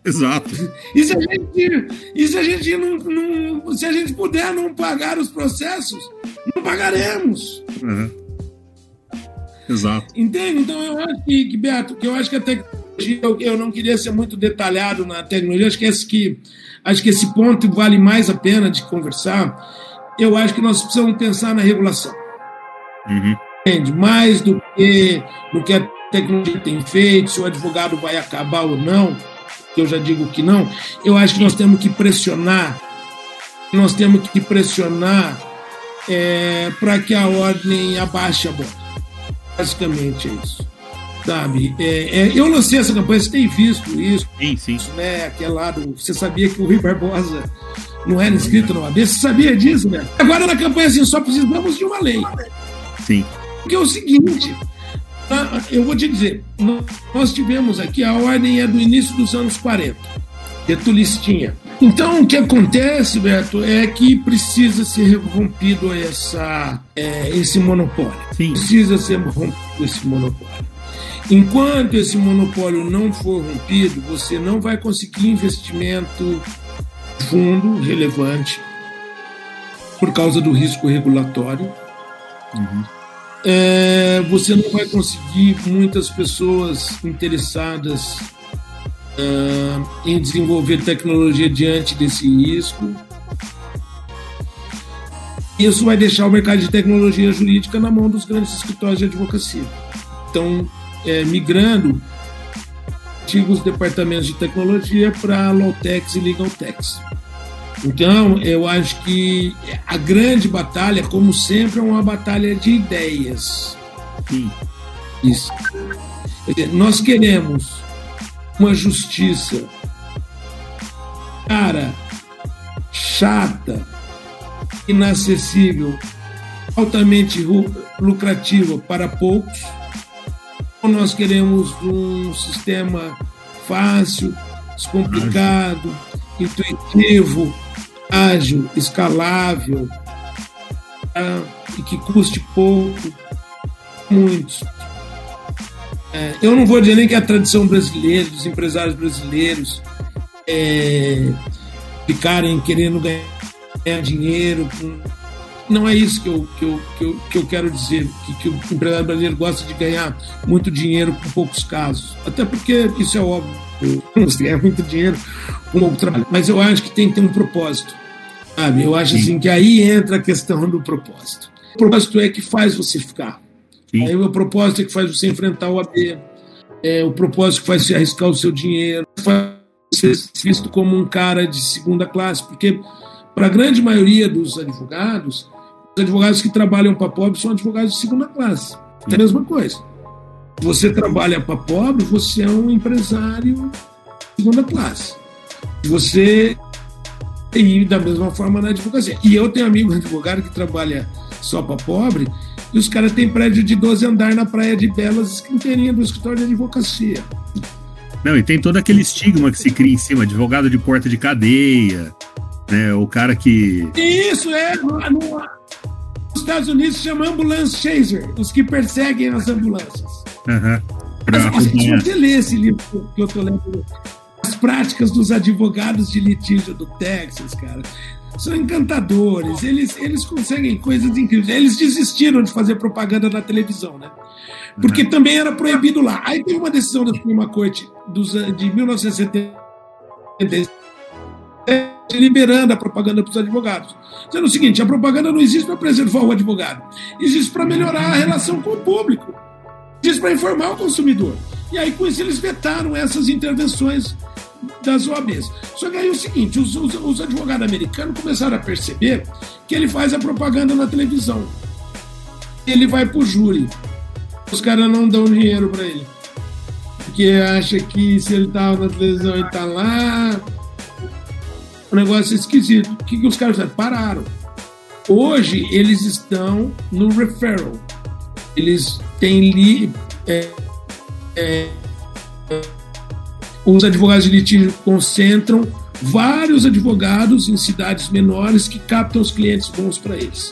Exato. E se a gente, e se a gente não, não, se a gente puder não pagar os processos, não pagaremos. Uhum. Exato. Entende? Então eu acho que, Beto, que eu acho que a tecnologia, eu, eu não queria ser muito detalhado na tecnologia, acho que esse que acho que esse ponto vale mais a pena de conversar. Eu acho que nós precisamos pensar na regulação. Uhum. Entende? Mais do que do que a tecnologia tem feito, se o advogado vai acabar ou não eu já digo que não, eu acho que nós temos que pressionar, nós temos que pressionar é, para que a ordem abaixe a bola. Basicamente é isso. Sabe? É, é, eu lancei essa campanha, você tem visto isso. Sim, sim. Né? Aquele lado, você sabia que o Rui Barbosa não era inscrito no AB? Você sabia disso, né? Agora na campanha assim, só precisamos de uma lei. Sim. Porque é o seguinte, Tá? Eu vou te dizer, nós tivemos aqui, a ordem é do início dos anos 40, Getulistinha. Então, o que acontece, Beto, é que precisa ser rompido essa, é, esse monopólio. Sim. Precisa ser rompido esse monopólio. Enquanto esse monopólio não for rompido, você não vai conseguir investimento fundo relevante por causa do risco regulatório. Uhum é, você não vai conseguir muitas pessoas interessadas uh, em desenvolver tecnologia diante desse risco. Isso vai deixar o mercado de tecnologia jurídica na mão dos grandes escritórios de advocacia. Então, é, migrando antigos departamentos de tecnologia para Lawtex e Legaltex. Então, eu acho que a grande batalha, como sempre, é uma batalha de ideias. Sim. Isso. Nós queremos uma justiça cara, chata, inacessível, altamente lucrativa para poucos, ou nós queremos um sistema fácil, descomplicado, intuitivo, ágil, escalável tá? e que custe pouco, muitos. É, eu não vou dizer nem que é a tradição brasileira, dos empresários brasileiros é, ficarem querendo ganhar dinheiro. Não é isso que eu, que eu, que eu, que eu quero dizer, que, que o empresário brasileiro gosta de ganhar muito dinheiro com poucos casos. Até porque isso é óbvio, você ganha muito dinheiro com pouco trabalho. Mas eu acho que tem que ter um propósito. Sabe? Eu acho assim que aí entra a questão do propósito. O propósito é que faz você ficar. Sim. Aí o propósito é que faz você enfrentar o AB. É, o propósito que faz você arriscar o seu dinheiro, faz ser visto como um cara de segunda classe, porque para a grande maioria dos advogados, os advogados que trabalham para pobre são advogados de segunda classe. É a mesma coisa. Você trabalha para pobre, você é um empresário de segunda classe. Você e da mesma forma na advocacia. E eu tenho amigo advogado que trabalha só para pobre, e os caras têm prédio de 12 andar na Praia de Belas, inteirinha do escritório de advocacia. Não, e tem todo aquele estigma que se cria em cima, advogado de porta de cadeia, né? O cara que. Isso, é. No, no, nos Estados Unidos chama ambulance chaser, os que perseguem as ambulâncias. Uhum. Mas, se você lê esse livro que eu tô lendo, Práticas dos Advogados de Litígio do Texas, cara, são encantadores, eles, eles conseguem coisas incríveis. Eles desistiram de fazer propaganda na televisão, né? Porque uhum. também era proibido lá. Aí teve uma decisão da Suprema Corte dos, de 1970 liberando a propaganda para os advogados. Dizendo o seguinte: a propaganda não existe para preservar o advogado, existe para melhorar a relação com o público, existe para informar o consumidor. E aí, com isso, eles vetaram essas intervenções das OABs. Só que aí é o seguinte: os, os, os advogados americanos começaram a perceber que ele faz a propaganda na televisão. Ele vai para o júri. Os caras não dão dinheiro para ele. Porque acha que se ele tá na televisão e tá lá, o negócio esquisito. O que, que os caras fizeram? Pararam. Hoje eles estão no referral. Eles têm li, é, é, os advogados de litígio concentram vários advogados em cidades menores que captam os clientes bons para eles.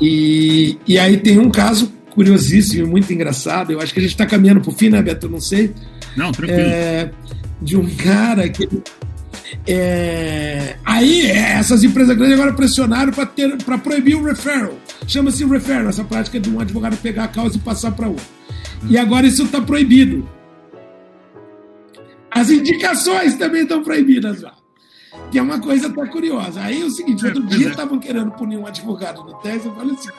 E, e aí tem um caso curiosíssimo, muito engraçado. Eu acho que a gente está caminhando para o fim, né, Beto? Eu não sei. Não, tranquilo. É, de um cara que. É, aí, essas empresas grandes agora pressionaram para proibir o referral. Chama-se referral, essa prática de um advogado pegar a causa e passar para outro. Hum. E agora isso está proibido. As indicações também estão proibidas lá. Que é uma coisa até curiosa. Aí é o seguinte: outro dia estavam querendo punir um advogado no Texas. Eu falei assim: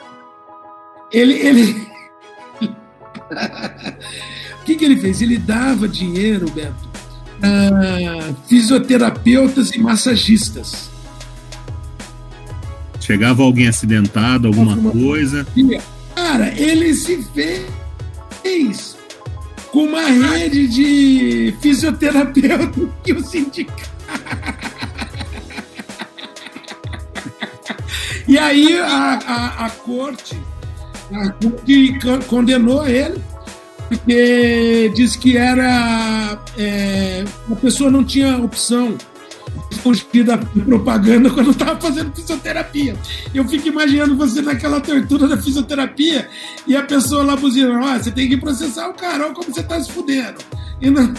ele. ele... o que, que ele fez? Ele dava dinheiro, Beto, a fisioterapeutas e massagistas. Chegava alguém acidentado, alguma, alguma coisa. Cara, ele se fez com uma rede de fisioterapeuta que o sindicato. E aí a, a, a corte que condenou ele, porque disse que era. É, a pessoa não tinha opção fugir da propaganda quando estava fazendo fisioterapia. Eu fico imaginando você naquela tortura da fisioterapia e a pessoa lá buzinando: ah, você tem que processar o cara, olha como você está se fudendo. E não...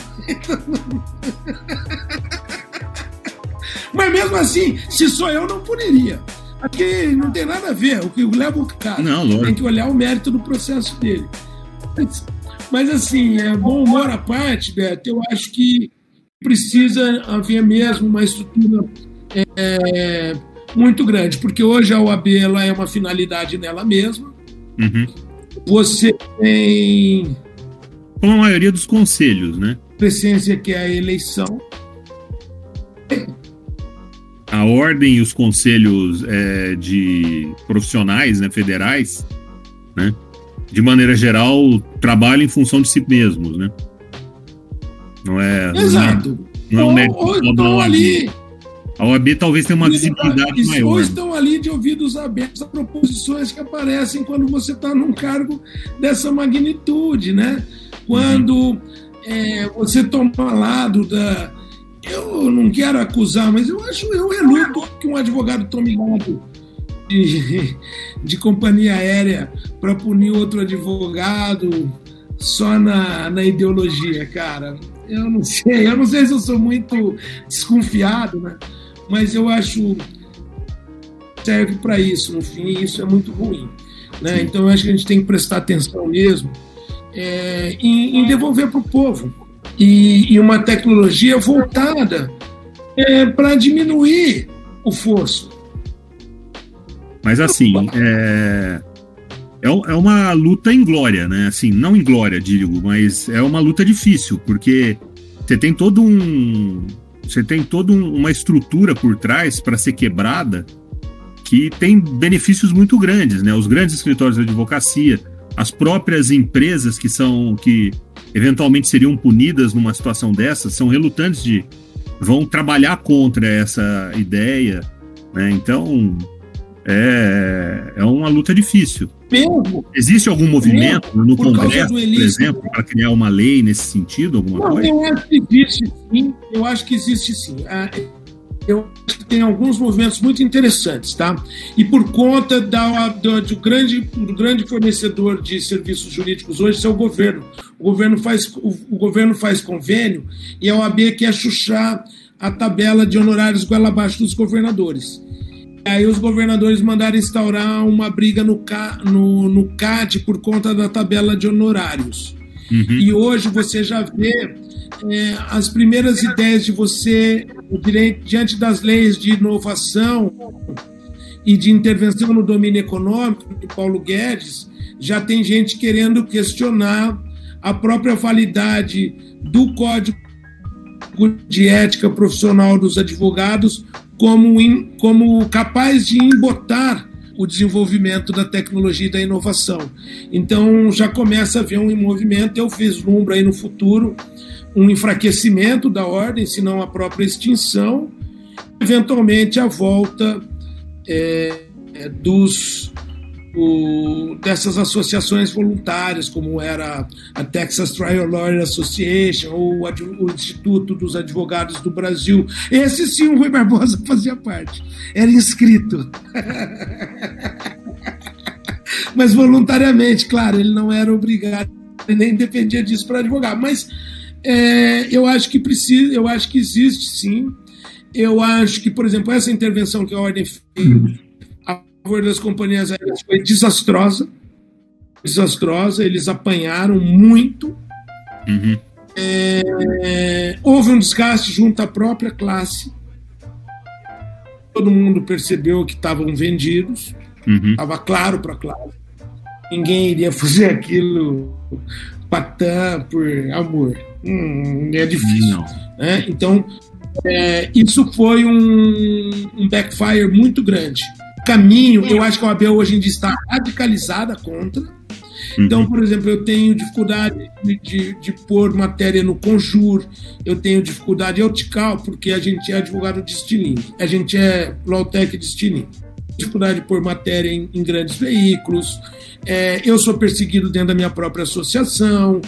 Mas mesmo assim, se sou eu, não puniria. Aqui não tem nada a ver. O que leva o cara não, tem que olhar o mérito do processo dele. Mas, mas assim, é, bom humor à parte, Beto, eu acho que precisa haver mesmo uma estrutura é, muito grande, porque hoje a OAB ela é uma finalidade nela mesma. Uhum. Você tem. Como a maioria dos conselhos, né? Presença que é a eleição a ordem e os conselhos é, de profissionais né, federais, né, de maneira geral, trabalham em função de si mesmos, né? Não é. Exato. Não é, não é ou, ou estão ali. A OAB talvez tenha uma visibilidade maior. Ou estão ali de ouvidos abertos a proposições que aparecem quando você está num cargo dessa magnitude, né? Quando uhum. é, você toma lado da, eu não quero acusar, mas eu acho, eu reluto que um advogado tome lado de, de companhia aérea para punir outro advogado só na, na ideologia, cara. Eu não sei, eu não sei se eu sou muito desconfiado, né? Mas eu acho serve para isso, no fim, isso é muito ruim. Né? Então eu acho que a gente tem que prestar atenção mesmo é, em, em devolver para o povo e, e, uma tecnologia voltada é, para diminuir o fosso. Mas assim, é, é, é uma luta em glória, né? Assim, não em glória, digo, mas é uma luta difícil, porque você tem todo um. Você tem toda um, uma estrutura por trás para ser quebrada que tem benefícios muito grandes, né? Os grandes escritórios de advocacia, as próprias empresas que são que eventualmente seriam punidas numa situação dessa, são relutantes de vão trabalhar contra essa ideia, né? Então é, é uma luta difícil. Mesmo, Existe algum movimento no Congresso, por exemplo, para criar uma lei nesse sentido, alguma Não, coisa? Eu acho que existe sim. Eu acho que existe sim. Ah, eu acho que tem alguns movimentos muito interessantes, tá? E por conta da, do, do, grande, do grande fornecedor de serviços jurídicos hoje, é o governo. O governo faz, o, o governo faz convênio e a OAB quer chuchar a tabela de honorários goela abaixo dos governadores. Aí os governadores mandaram instaurar uma briga no, no, no CAD por conta da tabela de honorários. Uhum. E hoje você já vê é, as primeiras ideias de você, diante das leis de inovação e de intervenção no domínio econômico, do Paulo Guedes, já tem gente querendo questionar a própria validade do Código de Ética Profissional dos Advogados como, como capaz de embotar o desenvolvimento da tecnologia e da inovação. Então já começa a haver um movimento, eu vislumbro aí no futuro um enfraquecimento da ordem, se não a própria extinção, eventualmente a volta é, é, dos o, dessas associações voluntárias, como era a Texas Trial Lawyer Association ou o Instituto dos Advogados do Brasil. Esse sim o Rui Barbosa fazia parte, era inscrito. Mas voluntariamente, claro, ele não era obrigado, nem dependia disso para advogar. Mas é, eu acho que precisa, eu acho que existe sim. Eu acho que, por exemplo, essa intervenção que a Ordem fez a favor das companhias aéreas foi desastrosa. Desastrosa, eles apanharam muito. Uhum. É, houve um desgaste junto à própria classe. Todo mundo percebeu que estavam vendidos. Estava uhum. claro para a classe. Ninguém iria fazer aquilo patã por amor. Hum, é difícil. Né? Então, é, isso foi um, um, backfire muito grande. Caminho, eu acho que a OAB hoje em dia está radicalizada contra. Então, uhum. por exemplo, eu tenho dificuldade de, de, de pôr matéria no Conjur, eu tenho dificuldade Altical, porque a gente é advogado de estilingue, a gente é Lawtech de estilingue. Dificuldade de pôr matéria em, em grandes veículos, é, eu sou perseguido dentro da minha própria associação,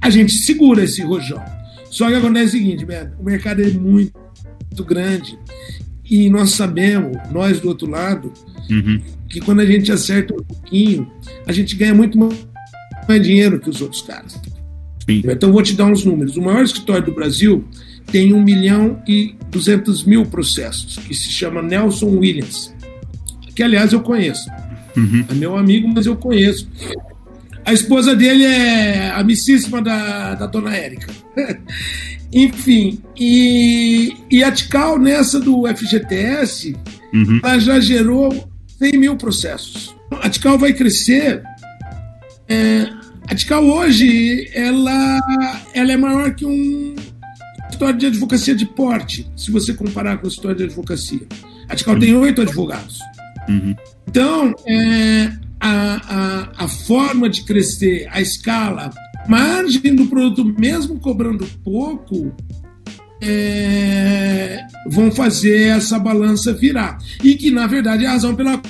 a gente segura esse rojão. Só que acontece o seguinte, o mercado é muito, muito grande e nós sabemos, nós do outro lado, uhum. que quando a gente acerta um pouquinho, a gente ganha muito mais dinheiro que os outros caras. Sim. Então vou te dar uns números. O maior escritório do Brasil tem 1 milhão e 200 mil processos, que se chama Nelson Williams, que aliás eu conheço. Uhum. É meu amigo, mas eu conheço. A esposa dele é amicíssima da, da dona Érica. Enfim, e, e a Tical, nessa do FGTS, uhum. ela já gerou 100 mil processos. A Tical vai crescer. É, a Tical hoje, ela, ela é maior que um história de advocacia de porte, se você comparar com a história de advocacia. A Tical uhum. tem oito advogados. Uhum. Então, é, a, a, a forma de crescer, a escala, margem do produto, mesmo cobrando pouco, é, vão fazer essa balança virar. E que, na verdade, é a razão pela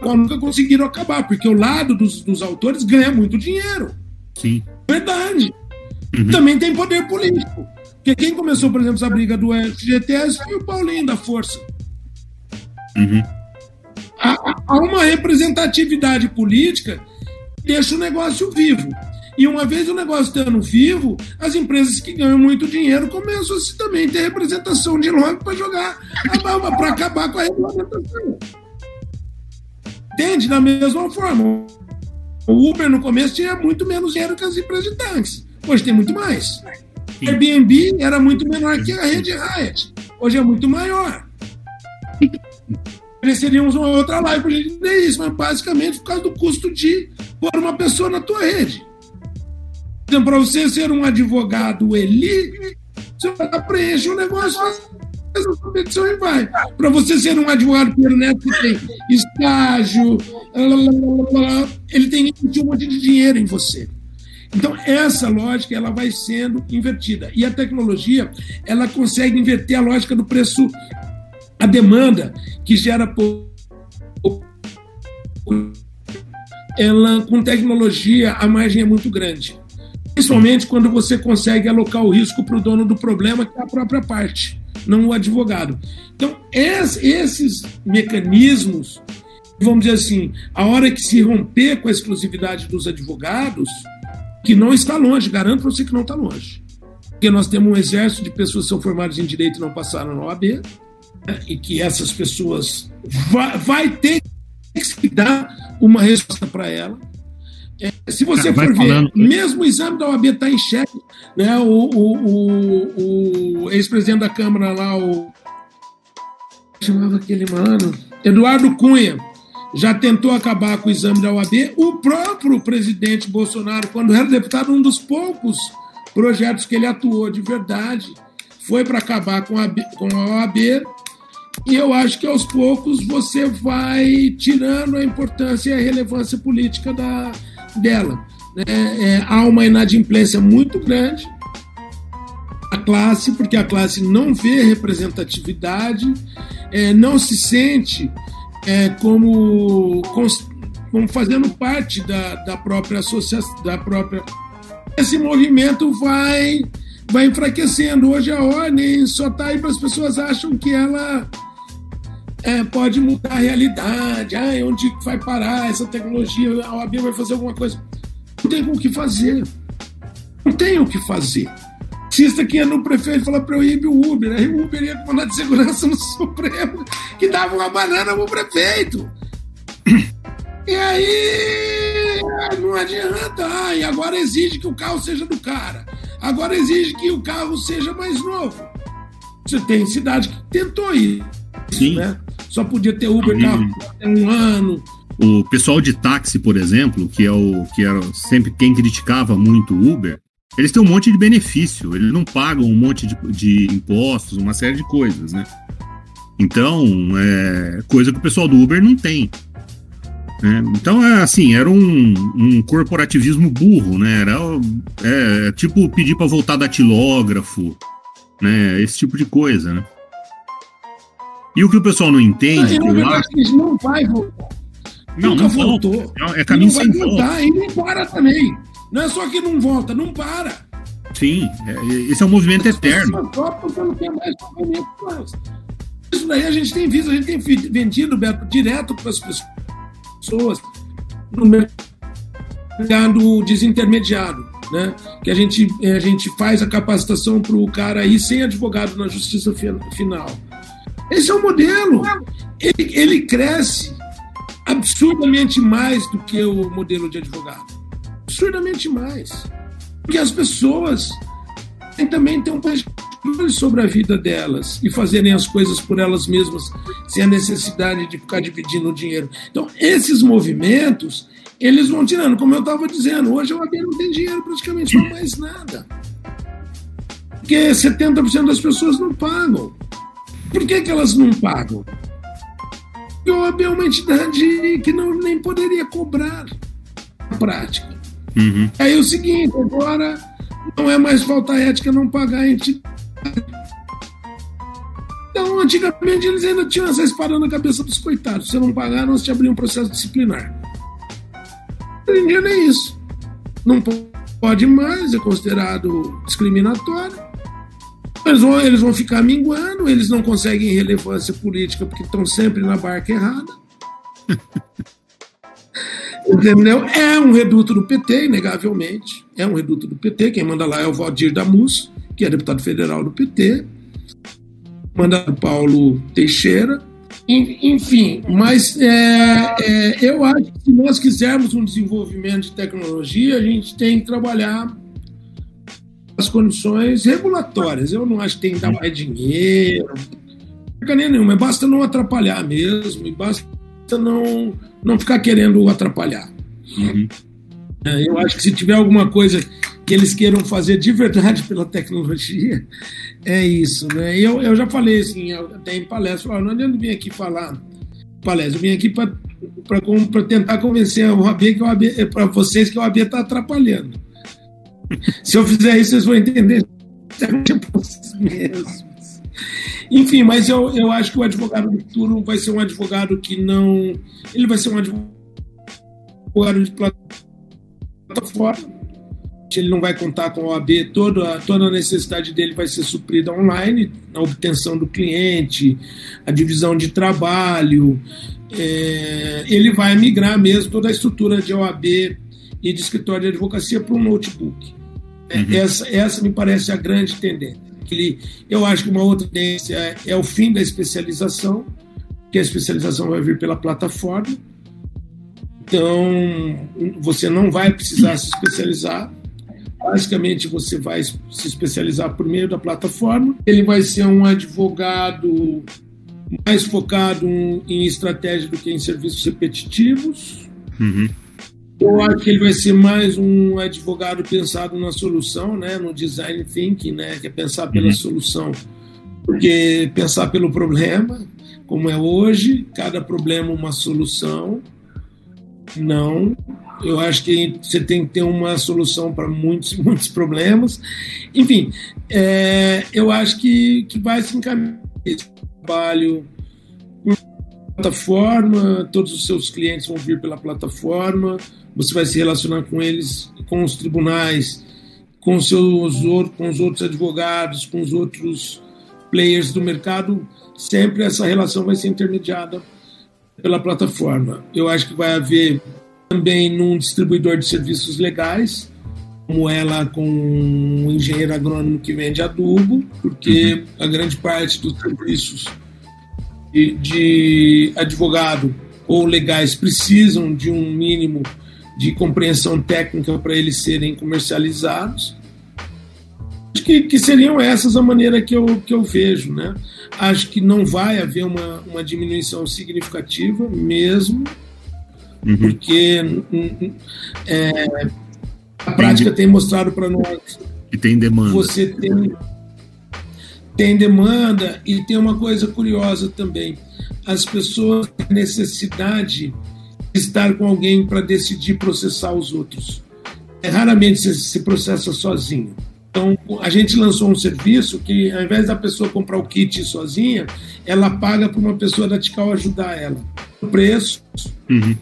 qual nunca conseguiram acabar, porque o lado dos, dos autores ganha muito dinheiro. Sim. Verdade. Uhum. Também tem poder político. Porque quem começou, por exemplo, essa briga do FGTS foi o Paulinho da Força. Uhum. Há, uma representatividade política que deixa o negócio vivo. E uma vez o negócio estando vivo, as empresas que ganham muito dinheiro começam a se também ter representação de logo para jogar a baba, para acabar com a regulamentação. Entende? Da mesma forma. O Uber no começo tinha muito menos dinheiro que as empresas de táxi. Hoje tem muito mais. O Airbnb era muito menor que a rede Hyatt. Hoje é muito maior. Seríamos uma outra live para gente isso, mas basicamente por causa do custo de pôr uma pessoa na tua rede. Então, para você ser um advogado elite, você vai preencher o negócio, faz a competição e vai. Para você ser um advogado neto que tem estágio, ele tem que um monte de dinheiro em você. Então, essa lógica ela vai sendo invertida. E a tecnologia ela consegue inverter a lógica do preço, a demanda, que gera pouco. Ela, com tecnologia, a margem é muito grande. Principalmente quando você consegue alocar o risco para o dono do problema, que é a própria parte, não o advogado. Então, esses mecanismos, vamos dizer assim, a hora que se romper com a exclusividade dos advogados, que não está longe, garanto para você que não está longe. Porque nós temos um exército de pessoas que são formadas em direito e não passaram na OAB, e que essas pessoas vai, vai ter que dar uma resposta para ela é, se você for ver, mesmo o exame da OAB está em xeque, né? O, o, o, o ex-presidente da Câmara lá, o. chamava aquele mano? Eduardo Cunha, já tentou acabar com o exame da OAB. O próprio presidente Bolsonaro, quando era deputado, um dos poucos projetos que ele atuou de verdade foi para acabar com a, com a OAB. E eu acho que aos poucos você vai tirando a importância e a relevância política da, dela. Né? É, há uma inadimplência muito grande a classe, porque a classe não vê representatividade, é, não se sente é, como, como fazendo parte da, da própria associação, da própria. Esse movimento vai vai enfraquecendo. Hoje a ordem só está aí para as pessoas acham que ela é, pode mudar a realidade. Ah, onde vai parar essa tecnologia? A OAB vai fazer alguma coisa. Não tem o que fazer. Não tem o que fazer. Cista que ia no prefeito falar proíbe o Uber. Aí o Uber ia com mandado de segurança no Supremo que dava uma banana pro prefeito. E aí não adianta. Ah, e agora exige que o carro seja do cara. Agora exige que o carro seja mais novo. Você tem cidade que tentou ir. Sim. Né? Só podia ter Uber carro até um ano. O pessoal de táxi, por exemplo, que é o que era sempre quem criticava muito o Uber, eles têm um monte de benefício, eles não pagam um monte de, de impostos, uma série de coisas, né? Então, é coisa que o pessoal do Uber não tem. Né? Então, é assim, era um, um corporativismo burro, né? Era é, tipo pedir para voltar datilógrafo, né? Esse tipo de coisa, né? E o que o pessoal não entende. Não, eu acho... não vai voltar. Não, Nunca não voltou. É caminho sem volta. Voltar, e não para também. Não é só que não volta, não para. Sim, é, esse é um movimento As eterno. Porque não tem mais Isso daí a gente tem visto, a gente tem vendido, Beto, direto para as pessoas no mercado desintermediado. Né? Que a gente, a gente faz a capacitação para o cara ir sem advogado na justiça final. Esse é o modelo. Ele, ele cresce absurdamente mais do que o modelo de advogado. Absurdamente mais. Porque as pessoas têm também ter um controle sobre a vida delas e fazerem as coisas por elas mesmas, sem a necessidade de ficar dividindo o dinheiro. Então, esses movimentos, eles vão tirando. Como eu estava dizendo, hoje a OAB não tem dinheiro praticamente para mais nada. Porque 70% das pessoas não pagam. Por que, que elas não pagam? Porque o OAB é uma entidade que não, nem poderia cobrar na prática. Uhum. Aí o seguinte, agora não é mais falta ética não pagar a entidade. Então, antigamente eles ainda tinham essa espada na cabeça dos coitados. Se não pagar, nós te abrimos um processo disciplinar. Hoje em dia nem é isso. Não pode mais, é considerado discriminatório. Eles vão, eles vão ficar minguando, eles não conseguem relevância política porque estão sempre na barca errada. Entendeu? É um reduto do PT, inegavelmente. É um reduto do PT. Quem manda lá é o Valdir Damus, que é deputado federal do PT. Manda o Paulo Teixeira. Enfim, mas é, é, eu acho que se nós quisermos um desenvolvimento de tecnologia, a gente tem que trabalhar as condições regulatórias. Eu não acho que tem que dar mais dinheiro, nenhuma. Basta não atrapalhar mesmo, e basta não, não ficar querendo atrapalhar. Uhum. É, eu acho que se tiver alguma coisa que eles queiram fazer de verdade pela tecnologia, é isso. Né? Eu, eu já falei assim, até em palestra, não adianta vir aqui falar palestra, eu vim aqui para tentar convencer o AB que para vocês que o AB está atrapalhando. Se eu fizer isso, vocês vão entender. Enfim, mas eu, eu acho que o advogado do futuro vai ser um advogado que não. Ele vai ser um advogado de plataforma. Ele não vai contar com a OAB, toda, toda a necessidade dele vai ser suprida online, a obtenção do cliente, a divisão de trabalho. É, ele vai migrar mesmo toda a estrutura de OAB e de escritório de advocacia para um notebook. É, uhum. Essa, essa me parece a grande tendência ele, eu acho que uma outra tendência é, é o fim da especialização, que a especialização vai vir pela plataforma. Então, você não vai precisar se especializar. Basicamente, você vai se especializar por meio da plataforma. Ele vai ser um advogado mais focado em estratégia do que em serviços repetitivos. Uhum. Eu acho que ele vai ser mais um advogado pensado na solução, né, no design thinking, né, que é pensar pela uhum. solução, porque pensar pelo problema, como é hoje, cada problema uma solução. Não, eu acho que você tem que ter uma solução para muitos, muitos problemas. Enfim, é, eu acho que, que vai se encaminhar esse trabalho plataforma, todos os seus clientes vão vir pela plataforma, você vai se relacionar com eles, com os tribunais, com, seus, com os outros advogados, com os outros players do mercado, sempre essa relação vai ser intermediada pela plataforma. Eu acho que vai haver também num distribuidor de serviços legais, como ela com um engenheiro agrônomo que vende adubo, porque uhum. a grande parte dos serviços de, de advogado ou legais precisam de um mínimo de compreensão técnica para eles serem comercializados. Acho que, que seriam essas a maneira que eu, que eu vejo. Né? Acho que não vai haver uma, uma diminuição significativa mesmo, uhum. porque é, a prática tem mostrado para nós que tem demanda. Você tem, tem demanda e tem uma coisa curiosa também. As pessoas têm necessidade estar com alguém para decidir processar os outros. É, raramente se, se processa sozinho. Então, a gente lançou um serviço que, ao invés da pessoa comprar o kit sozinha, ela paga para uma pessoa da Tical ajudar ela. O preço uhum.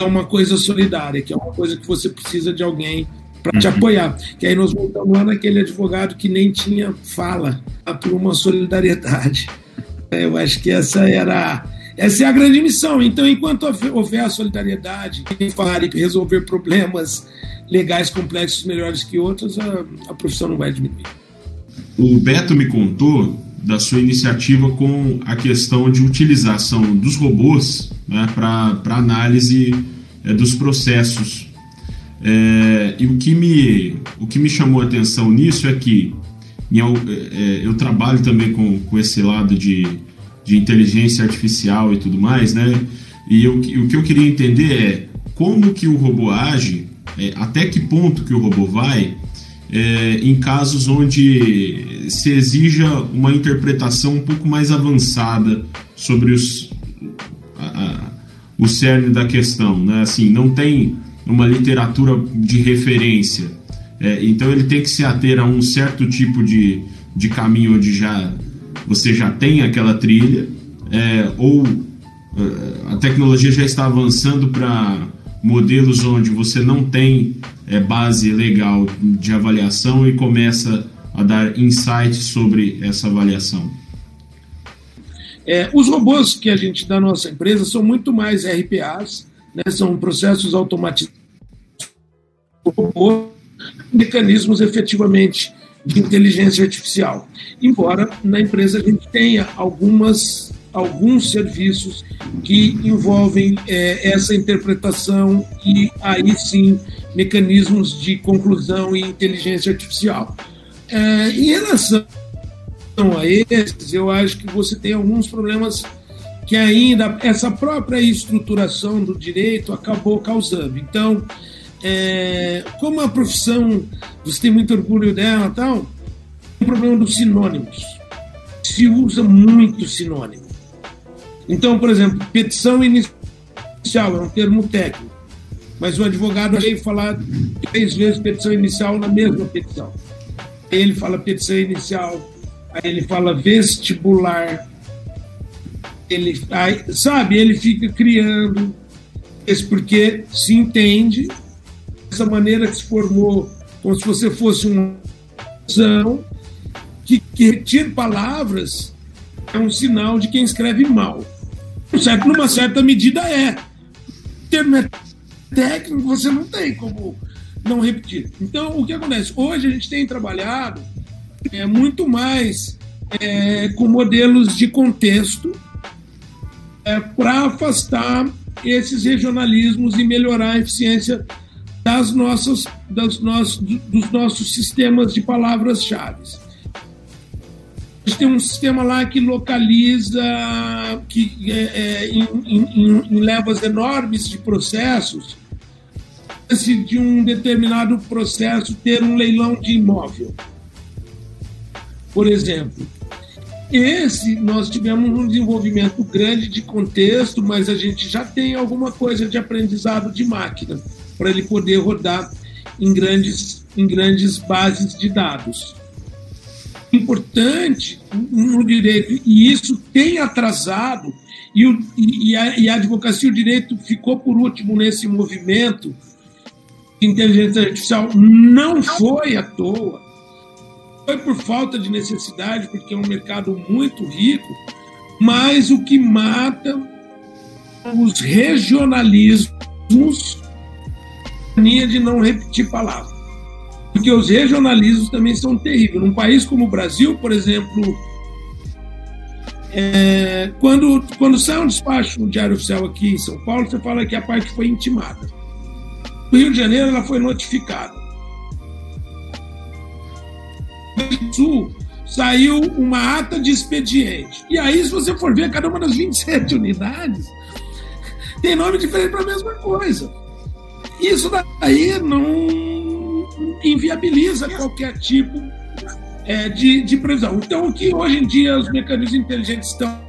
é uma coisa solidária, que é uma coisa que você precisa de alguém para uhum. te apoiar. Que aí nós voltamos lá naquele advogado que nem tinha fala, por uma solidariedade. Eu acho que essa era essa é a grande missão. Então, enquanto houver a solidariedade falar e resolver problemas legais complexos melhores que outros, a, a profissão não vai diminuir. O Beto me contou da sua iniciativa com a questão de utilização dos robôs né, para análise é, dos processos. É, e o que, me, o que me chamou a atenção nisso é que eu, é, eu trabalho também com, com esse lado de de inteligência artificial e tudo mais, né? E eu, o que eu queria entender é como que o robô age, é, até que ponto que o robô vai, é, em casos onde se exija uma interpretação um pouco mais avançada sobre os, a, a, o cerne da questão, né? Assim, não tem uma literatura de referência, é, então ele tem que se ater a um certo tipo de, de caminho onde já você já tem aquela trilha, é, ou é, a tecnologia já está avançando para modelos onde você não tem é, base legal de avaliação e começa a dar insights sobre essa avaliação? É, os robôs que a gente da nossa empresa são muito mais RPAs, né, são processos automatizados, mecanismos efetivamente de inteligência artificial. Embora na empresa a gente tenha algumas, alguns serviços que envolvem é, essa interpretação e aí sim mecanismos de conclusão e inteligência artificial. É, em relação a esses, eu acho que você tem alguns problemas que ainda essa própria estruturação do direito acabou causando. Então, é, como a profissão, você tem muito orgulho dela tal, o problema dos sinônimos. Se usa muito sinônimo. Então, por exemplo, petição inicial é um termo técnico, mas o advogado veio falar três vezes petição inicial na mesma petição. Aí ele fala petição inicial, aí ele fala vestibular, ele aí, sabe, ele fica criando, isso porque se entende essa maneira que se formou, como se você fosse uma ação que, que retira palavras, é um sinal de quem escreve mal. Certo, numa certa medida é. Termo é técnico, você não tem como não repetir. Então, o que acontece? Hoje a gente tem trabalhado é, muito mais é, com modelos de contexto é, para afastar esses regionalismos e melhorar a eficiência das nossas, das nossos, dos nossos sistemas de palavras-chave. A gente tem um sistema lá que localiza, que é, é, em, em, em levas enormes de processos, de um determinado processo ter um leilão de imóvel. Por exemplo, esse nós tivemos um desenvolvimento grande de contexto, mas a gente já tem alguma coisa de aprendizado de máquina para ele poder rodar em grandes, em grandes bases de dados. Importante no direito, e isso tem atrasado, e, o, e, a, e a advocacia e o direito ficou por último nesse movimento inteligência artificial não foi à toa, foi por falta de necessidade, porque é um mercado muito rico, mas o que mata os regionalismos, a linha de não repetir palavras. Porque os regionalismos também são terríveis. Num país como o Brasil, por exemplo, é, quando, quando sai um despacho no Diário Oficial aqui em São Paulo, você fala que a parte foi intimada. No Rio de Janeiro, ela foi notificada. No Sul, saiu uma ata de expediente. E aí, se você for ver, cada uma das 27 unidades tem nome diferente para a mesma coisa. Isso daí não inviabiliza qualquer tipo é, de, de previsão. Então, o que hoje em dia os mecanismos inteligentes estão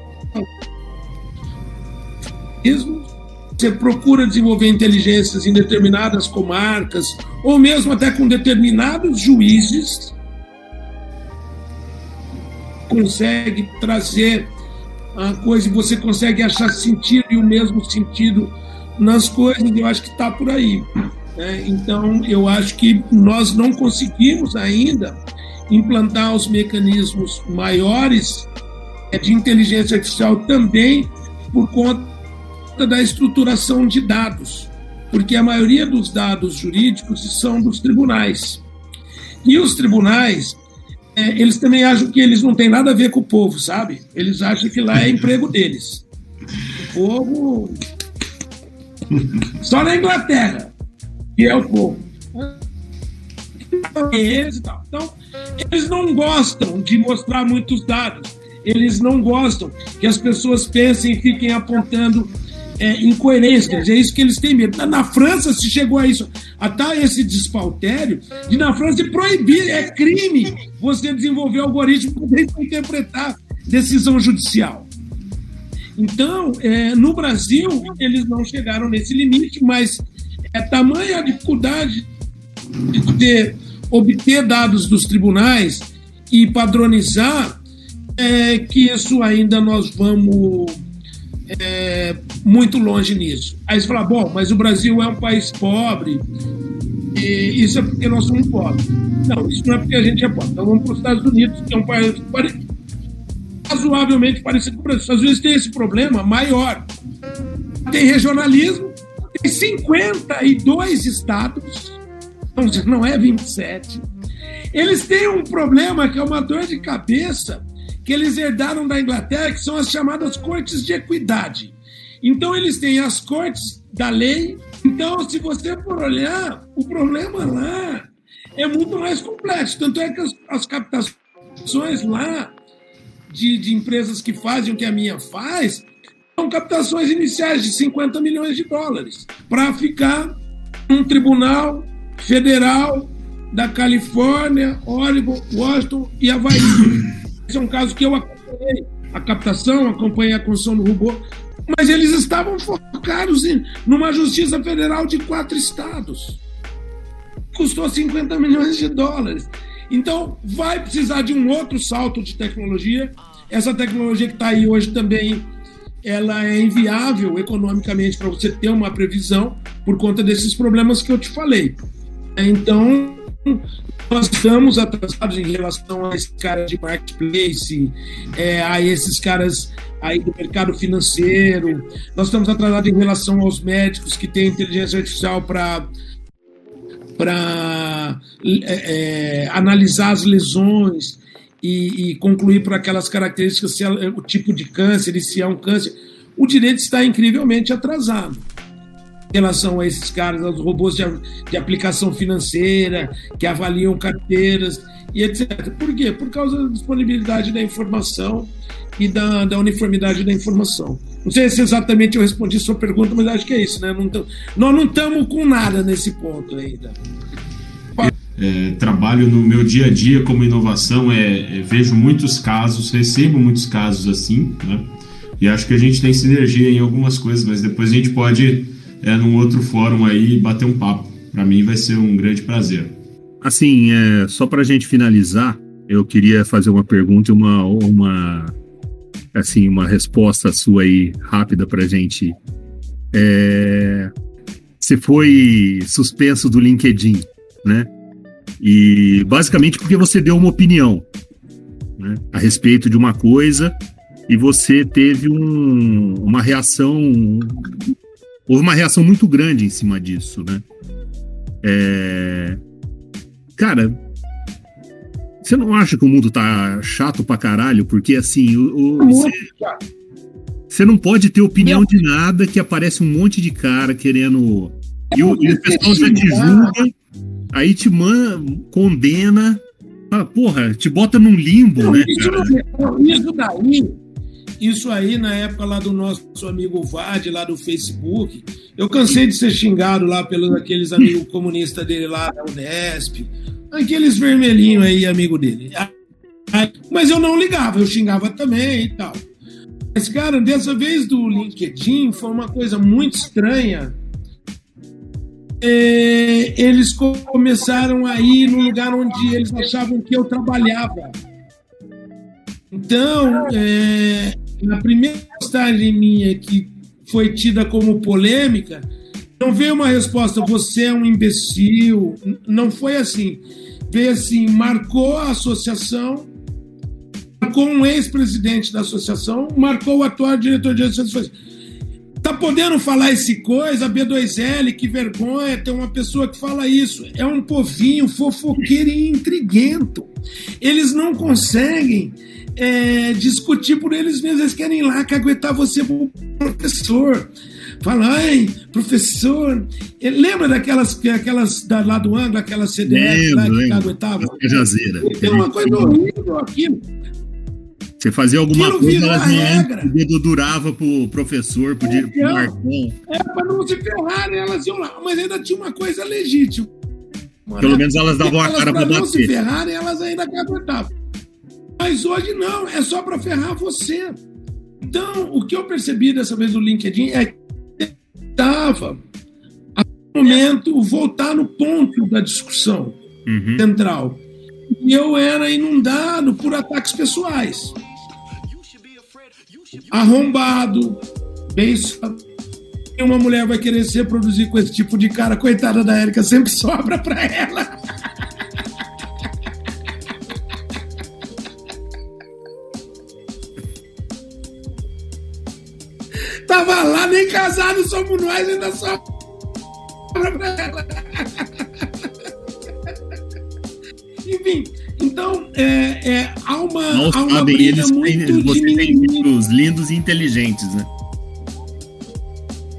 você procura desenvolver inteligências em determinadas comarcas, ou mesmo até com determinados juízes, consegue trazer a coisa e você consegue achar sentido e o mesmo sentido nas coisas, eu acho que está por aí. Né? Então, eu acho que nós não conseguimos ainda implantar os mecanismos maiores de inteligência artificial também por conta da estruturação de dados, porque a maioria dos dados jurídicos são dos tribunais. E os tribunais, é, eles também acham que eles não têm nada a ver com o povo, sabe? Eles acham que lá é emprego deles. O povo. Só na Inglaterra, que é o povo. Então, eles não gostam de mostrar muitos dados. Eles não gostam que as pessoas pensem e fiquem apontando é, incoerências, é isso que eles têm medo. Na, na, França se chegou a isso, até esse despautério, de na França proibir, é crime você desenvolver algoritmo para interpretar decisão judicial. Então, é, no Brasil, eles não chegaram nesse limite, mas é tamanha a dificuldade de ter, obter dados dos tribunais e padronizar é, que isso ainda nós vamos é, muito longe nisso. Aí você fala, bom, mas o Brasil é um país pobre, E isso é porque nós somos pobres. Não, isso não é porque a gente é pobre. Então vamos para os Estados Unidos, que é um país razoavelmente parecido com o Brasil. Os Unidos tem esse problema maior. Tem regionalismo, tem 52 estados, não é 27. Eles têm um problema que é uma dor de cabeça que eles herdaram da Inglaterra, que são as chamadas cortes de equidade. Então, eles têm as cortes da lei. Então, se você for olhar, o problema lá é muito mais complexo. Tanto é que as, as captações lá de, de empresas que fazem o que a minha faz são captações iniciais de 50 milhões de dólares para ficar num tribunal federal da Califórnia, Oregon, Washington e Havaí. Esse é um caso que eu acompanhei a captação, acompanhei a construção do robô, mas eles estavam focados em numa justiça federal de quatro estados. Custou 50 milhões de dólares. Então, vai precisar de um outro salto de tecnologia. Essa tecnologia que está aí hoje também ela é inviável economicamente para você ter uma previsão por conta desses problemas que eu te falei. Então, nós estamos atrasados em relação a esses caras de marketplace, é, a esses caras aí do mercado financeiro. Nós estamos atrasados em relação aos médicos que têm inteligência artificial para para é, é, analisar as lesões e, e concluir por aquelas características se é o tipo de câncer e se é um câncer. O direito está incrivelmente atrasado em relação a esses caras, aos robôs de, de aplicação financeira, que avaliam carteiras e etc. Por quê? Por causa da disponibilidade da informação e da, da uniformidade da informação. Não sei se exatamente eu respondi sua pergunta, mas acho que é isso, né? Não tamo, nós não estamos com nada nesse ponto ainda. É, trabalho no meu dia a dia como inovação, é, é, vejo muitos casos, recebo muitos casos assim, né? E acho que a gente tem sinergia em algumas coisas, mas depois a gente pode é, num outro fórum aí bater um papo. Para mim vai ser um grande prazer. Assim, é, só para a gente finalizar, eu queria fazer uma pergunta e uma, uma, assim, uma resposta sua aí rápida para gente. É, você foi suspenso do LinkedIn, né? E basicamente porque você deu uma opinião né, a respeito de uma coisa e você teve um, uma reação houve uma reação muito grande em cima disso, né? É... Cara, você não acha que o mundo tá chato pra caralho? Porque assim, o, o você, você, não pode ter opinião de nada que aparece um monte de cara querendo. E o, e o pessoal já te julga, aí te man, condena, fala, porra, te bota num limbo, não, né? Isso, não, isso daí isso aí, na época lá do nosso amigo Vade, lá do Facebook, eu cansei de ser xingado lá pelos aqueles amigos comunistas dele lá da Unesp, aqueles vermelhinhos aí, amigo dele. Mas eu não ligava, eu xingava também e tal. Mas, cara, dessa vez do LinkedIn foi uma coisa muito estranha. É, eles começaram a ir no lugar onde eles achavam que eu trabalhava. Então, é, na primeira postagem minha que foi tida como polêmica, não veio uma resposta, você é um imbecil. Não foi assim. Veio assim, marcou a associação, marcou um ex-presidente da associação, marcou o atual diretor de associações. Tá podendo falar esse coisa, B2L, que vergonha, tem uma pessoa que fala isso. É um povinho fofoqueiro e intriguento. Eles não conseguem é, discutir por eles mesmos. Eles querem ir lá caguetar você professor. Fala, ai, professor. Lembra daquelas aquelas da, lá do ângulo, aquelas CDF lá que caguetava? Jazeira. Tem uma coisa horrível aquilo. Você fazia alguma Aquilo coisa, elas não, o dedo durava pro professor, pro, é, pro Marcão. É, pra não se ferrarem, elas iam lá. Mas ainda tinha uma coisa legítima. Pelo menos elas davam a cara pra, pra não se ferrarem, elas ainda aguentavam. Mas hoje não, é só para ferrar você. Então, o que eu percebi dessa vez do LinkedIn é que estava a momento voltar no ponto da discussão uhum. central. E eu era inundado por ataques pessoais. Arrombado, beijo. uma mulher vai querer se reproduzir com esse tipo de cara, coitada da Érica, sempre sobra pra ela. Tava lá, nem casado somos nós, ainda sobra pra ela. Enfim, então é, é, há uma, Não há uma sabem, eles muito têm, você tem filhos lindos e inteligentes, né?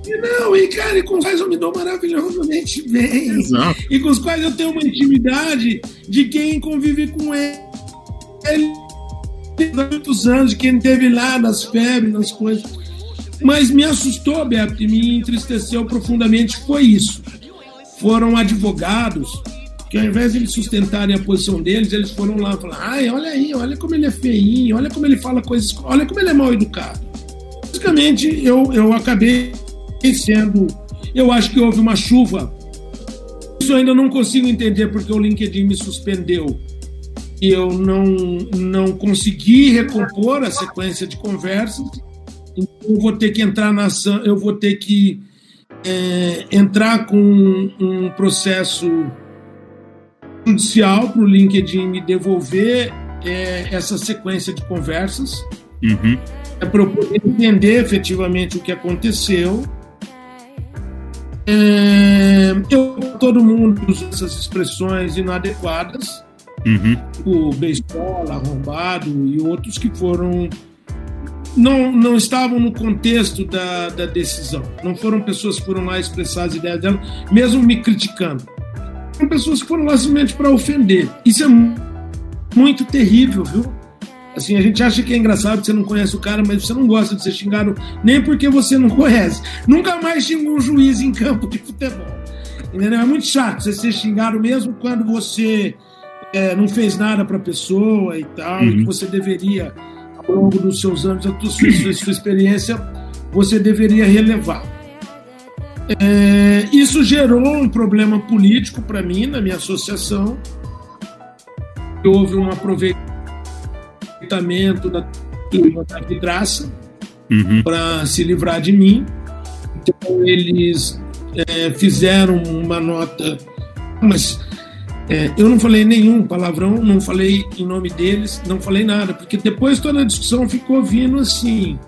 Não, e cara, e com os quais eu me dou maravilhosamente bem. Exato. E com os quais eu tenho uma intimidade de quem convive com ele há muitos anos, de quem esteve lá nas febres, nas coisas. Mas me assustou, Beto, e me entristeceu profundamente foi isso. Foram advogados que ao invés de eles sustentarem a posição deles, eles foram lá e falaram, ai, olha aí, olha como ele é feinho, olha como ele fala coisas, olha como ele é mal educado. Basicamente, eu, eu acabei sendo. Eu acho que houve uma chuva. Isso ainda não consigo entender porque o LinkedIn me suspendeu. E eu não, não consegui recompor a sequência de conversas. Então eu vou ter que entrar na ação, eu vou ter que é, entrar com um processo judicial para o LinkedIn me devolver é, essa sequência de conversas Uhum. é para eu poder entender efetivamente o que aconteceu. É, eu, todo mundo usa essas expressões inadequadas, Uhum. o beisebol, arrombado e outros que foram. Não, não estavam no contexto da, da decisão. Não foram pessoas que foram lá expressar as ideias dela, mesmo me criticando. Foram pessoas que foram lá simplesmente para ofender. Isso é mu- muito terrível, viu? Assim, a gente acha que é engraçado que você não conhece o cara, mas você não gosta de ser xingado nem porque você não conhece. Nunca mais xingou um juiz em campo de futebol. Entendeu? É muito chato você ser xingado mesmo quando você é, não fez nada para a pessoa e tal, e que você deveria, ao longo dos seus anos, da sua, sua experiência, você deveria relevar. É, isso gerou um problema político para mim, na minha associação. Houve um aproveitamento da turma da vidraça Uhum. para se livrar de mim. Então, eles é, fizeram uma nota, mas é, eu não falei nenhum palavrão, não falei em nome deles, não falei nada, porque depois toda a discussão ficou vindo assim.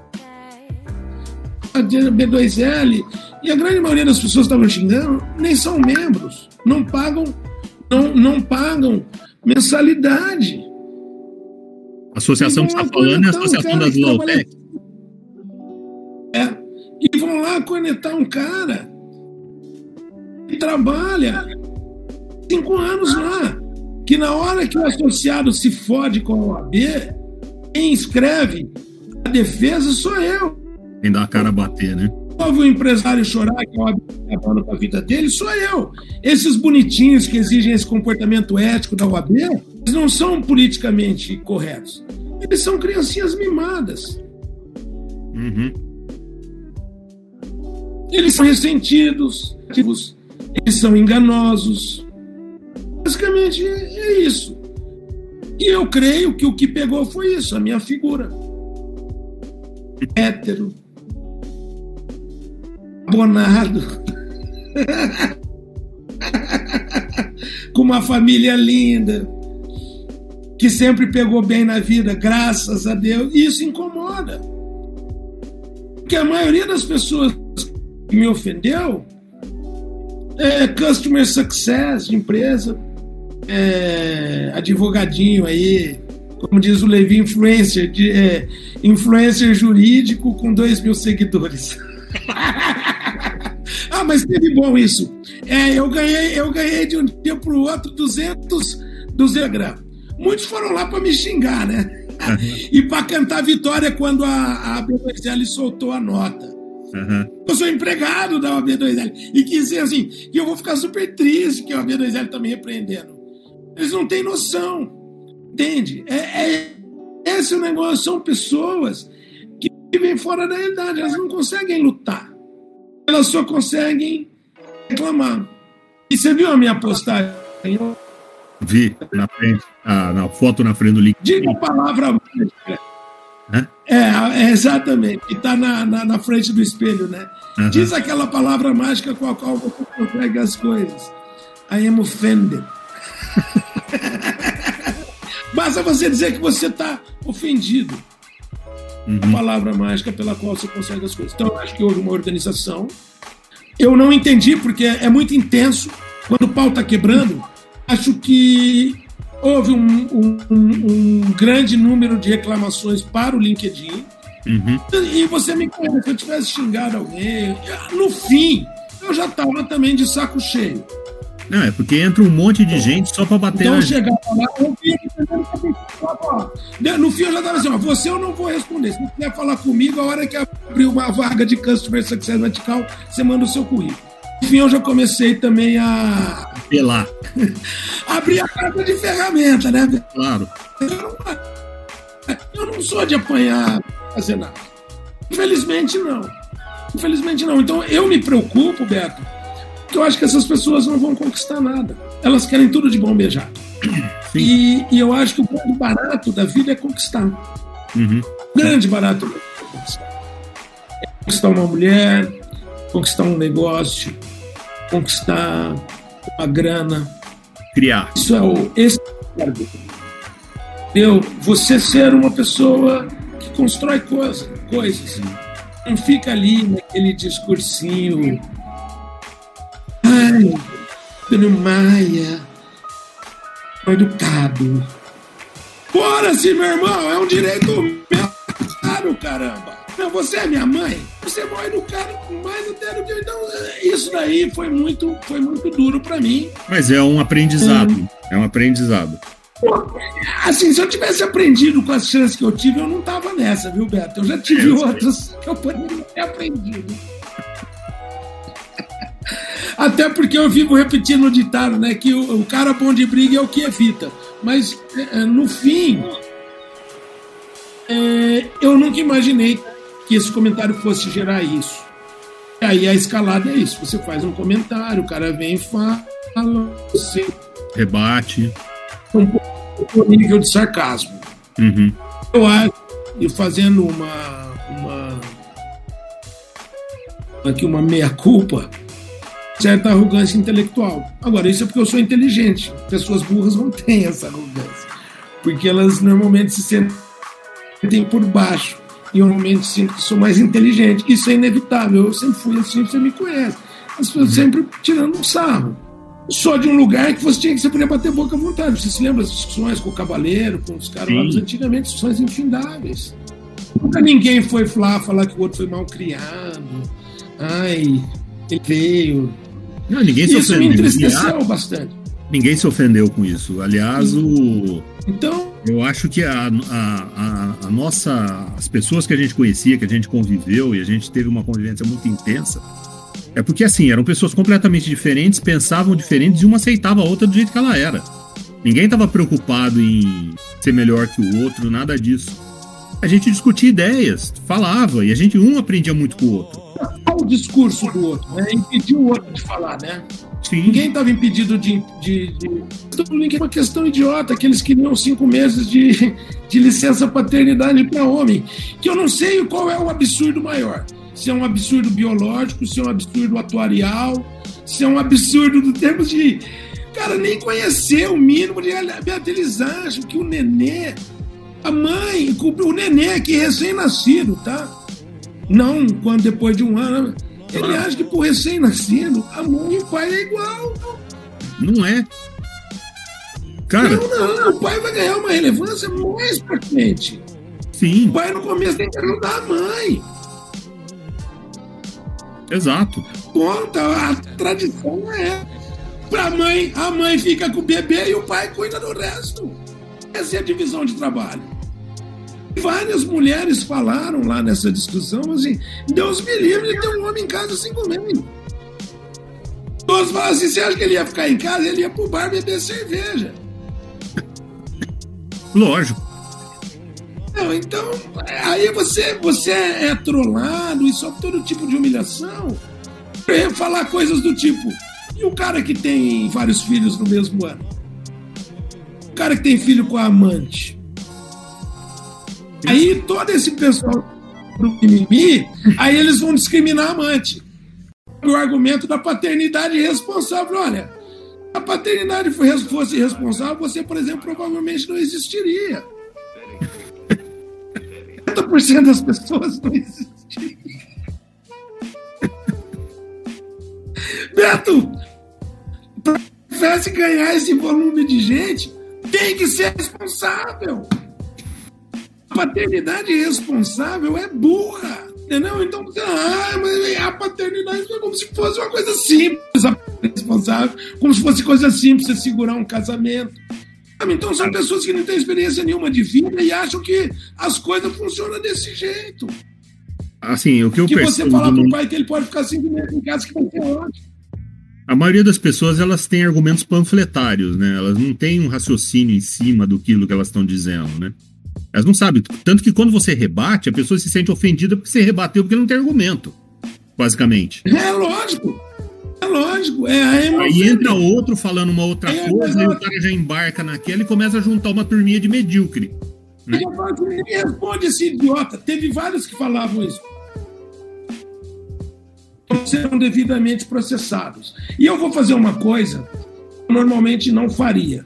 A B2L e a grande maioria das pessoas que estavam xingando nem são membros, não pagam, não, não pagam mensalidade. A associação que está falando é a Associação das Lowtech. É. E vão lá conectar um cara que trabalha cinco anos lá. Que na hora que o associado se fode com a OAB, quem escreve a defesa sou eu. Quem dá a cara a bater, né? Ouve o empresário chorar que a OAB está acabando com a vida dele, sou eu. Esses bonitinhos que exigem esse comportamento ético da OAB, eles não são politicamente corretos. Eles são criancinhas mimadas. Uhum. Eles são ressentidos, eles são enganosos. Basicamente é isso. E eu creio que o que pegou foi isso, a minha figura. Hétero. Abonado. Com uma família linda. Que sempre pegou bem na vida, graças a Deus. Isso incomoda. Porque a maioria das pessoas que me ofendeu é customer success de empresa, é, advogadinho aí, como diz o Levi, influencer, de, é, influencer jurídico com 2 mil seguidores. mas teve bom isso. É, eu ganhei, eu ganhei de um dia para o outro 200, 200 gramas. Muitos foram lá para me xingar, né? Uhum. e para cantar vitória quando a, a B2L soltou a nota. Uhum. Eu sou empregado da OB2L. E quis dizer assim, que eu vou ficar super triste que a OB2L está me repreendendo. Eles não têm noção. Entende? É, é, esse é o negócio. São pessoas que vivem fora da realidade. Elas não conseguem lutar. Elas só conseguem reclamar. E você viu a minha postagem? Vi na frente, ah, na foto na frente do link. Diga a palavra mágica. É, é, exatamente. E tá na, na, na, frente do espelho, né? Diz aquela palavra mágica com a qual você consegue as coisas. I am offended. Basta você dizer que você está ofendido. Uhum. A palavra mágica pela qual você consegue as coisas. Então, eu acho que houve uma organização. Eu não entendi, porque é muito intenso. Quando o pau está quebrando, acho que houve um, um, um, grande número de reclamações para o LinkedIn. Uhum. E você me conhece, se eu tivesse xingado alguém, no fim, eu já estava também de saco cheio. Não, é porque entra um monte de gente só para bater então, na... chegava lá, eu vi, no fim eu já estava assim, ó, você eu não vou responder. Se não quiser falar comigo, a hora que abrir uma vaga de Customer Success Vertical, você manda o seu currículo. Enfim, eu já comecei também a... Pelar. Abrir a carta de ferramenta, né? Claro. Eu não, eu não sou de apanhar, fazer nada. Infelizmente, não. Infelizmente, não. Então, eu me preocupo, Beto, eu acho que essas pessoas não vão conquistar nada. Elas querem tudo de bom beijado. E, e, eu acho que o grande barato da vida é conquistar. Uhum. O grande barato é conquistar. É conquistar uma mulher, conquistar um negócio, conquistar uma grana. Criar. Isso é o. Esse eu, você ser uma pessoa que constrói coisa, coisas. Não fica ali naquele discursinho Ai, Antônio Maia, educado. Bora sim, meu irmão, é um direito meu, claro, caramba. Não, você é minha mãe, você é mal educado, mais até do que. Então, isso daí foi muito, foi muito duro para mim. Mas é um aprendizado, é, é um aprendizado. Assim, se eu tivesse aprendido com as chances que eu tive, eu não tava nessa, viu, Beto? Eu já tive é, outras que eu poderia ter aprendido. Até porque eu vivo repetindo o ditado, né? Que o, o cara bom de briga é o que evita. Mas, é, é, no fim, é, eu nunca imaginei que esse comentário fosse gerar isso. E aí a escalada é isso. Você faz um comentário, o cara vem e fala, você... Rebate. Um pouco nível de sarcasmo. Uhum. Eu acho, e fazendo uma, uma aqui uma meia-culpa, certa arrogância intelectual. Agora, isso é porque eu sou inteligente. Pessoas burras não têm essa arrogância. Porque elas normalmente se sentem por baixo. E eu normalmente sinto que sou mais inteligente. Isso é inevitável. Eu sempre fui assim, você me conhece. As pessoas uhum. sempre tirando um sarro. Só de um lugar que você tinha que você podia bater boca à vontade. Você se lembra das discussões com o Cavaleiro, com os caras lá antigamente, discussões infindáveis. Nunca ninguém foi lá falar que o outro foi mal criado. Ai, ele veio, não, ninguém se isso ofendeu. me entristeceu bastante. Ninguém se ofendeu com isso. Aliás, o. Então. Eu acho que a, a, a, a, nossa. As pessoas que a gente conhecia, que a gente conviveu e a gente teve uma convivência muito intensa. É porque, assim, eram pessoas completamente diferentes, pensavam diferentes e uma aceitava a outra do jeito que ela era. Ninguém estava preocupado em ser melhor que o outro, nada disso. A gente discutia ideias, falava, e a gente um aprendia muito com o outro o discurso do outro, né? Impedir o outro de falar, né? Sim. Ninguém estava impedido de. de, de... É uma questão idiota, que eles queriam cinco meses de, de licença paternidade para homem. Que eu não sei qual é o absurdo maior. Se é um absurdo biológico, se é um absurdo atuarial, se é um absurdo do termo de. Cara, nem conhecer o mínimo de. Eles acham que o nenê. A mãe, o nenê aqui recém-nascido, tá? Não quando depois de um ano. Ele acha que por recém-nascido, a mãe e o pai é igual. Não é. Cara. Não, não, o pai vai ganhar uma relevância mais pra frente. Sim. O pai no começo tem que ajudar a mãe. Exato. Ponto, a tradição é. Pra mãe, a mãe fica com o bebê e o pai cuida do resto. Essa é a divisão de trabalho. Várias mulheres falaram lá nessa discussão assim: Deus me livre de ter um homem em casa cinco meses. Todos falaram assim: você acha que ele ia ficar em casa? Ele ia pro bar beber cerveja. Lógico. Não, então, aí você, você é trollado e só todo tipo de humilhação. Falar coisas do tipo: e o cara que tem vários filhos no mesmo ano? Cara que tem filho com a amante? Aí todo esse pessoal do mimimi, aí eles vão discriminar a amante. O argumento da paternidade responsável, olha, se a paternidade fosse responsável, você, por exemplo, provavelmente não existiria. 80% das pessoas não existiriam. Beto, para ganhar esse volume de gente, tem que ser responsável. A paternidade responsável é burra. Entendeu? Então, ah, mas a paternidade é como se fosse uma coisa simples, a responsável, como se fosse coisa simples você segurar um casamento. Então são pessoas que não têm experiência nenhuma de vida e acham que as coisas funcionam desse jeito. Assim, o que eu que percebo... você fala pro pai que ele pode ficar cinco meses em casa que vai ser ótimo. A maioria das pessoas elas têm argumentos panfletários, né? Elas não têm um raciocínio em cima do que elas estão dizendo, né? Elas não sabem. Tanto que quando você rebate, a pessoa se sente ofendida porque você rebateu porque não tem argumento, basicamente. É lógico. É lógico. É, Aí entra outro falando uma outra é, coisa, é, e o cara já embarca naquela e começa a juntar uma turminha de medíocre. Né? Ninguém responde esse idiota. Teve vários que falavam isso serão devidamente processados. E eu vou fazer uma coisa que eu normalmente não faria,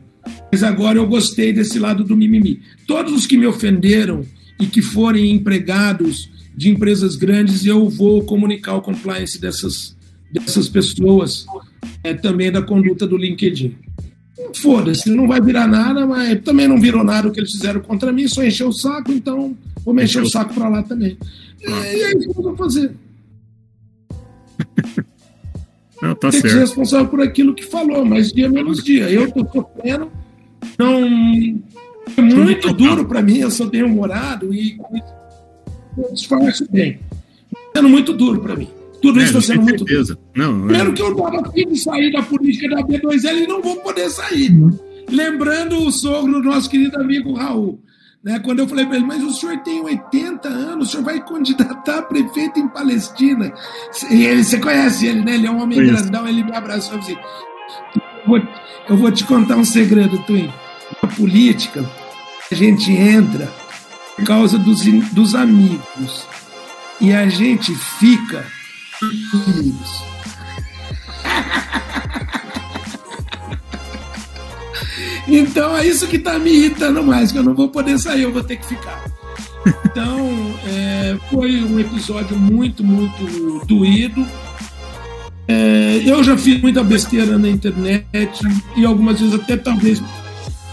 mas agora eu gostei desse lado do mimimi. Todos os que me ofenderam e que forem empregados de empresas grandes, eu vou comunicar o compliance dessas, dessas pessoas, é, também da conduta do LinkedIn. Foda-se, não vai virar nada, mas também não virou nada o que eles fizeram contra mim, só encheu o saco, então vou mexer o saco para lá também. E é isso que eu vou fazer. Não, tá tem certo. que ser responsável por aquilo que falou, mas dia menos dia. Eu tô sofrendo, não. É muito duro para mim, eu sou bem humorado e eu disfarço bem. Está sendo muito duro para mim. Tudo é, isso está sendo muito certeza. duro. Não, Primeiro é... que eu estava afim de sair da política da B2L e não vou poder sair. Uhum. Lembrando o sogro do nosso querido amigo Raul. Né? Quando eu falei para ele, mas o senhor tem 80 anos, o senhor vai candidatar a prefeito em Palestina. E ele, você conhece ele, né? Ele é um homem grandão, ele me abraçou e assim: eu vou, eu vou te contar um segredo, Twin. Na política, a gente entra por causa dos, dos amigos. E a gente fica amigos. Então é isso que está me irritando mais, que eu não vou poder sair, eu vou ter que ficar. Então, é, foi um episódio muito, muito doído. É, eu já fiz muita besteira na internet e algumas vezes até talvez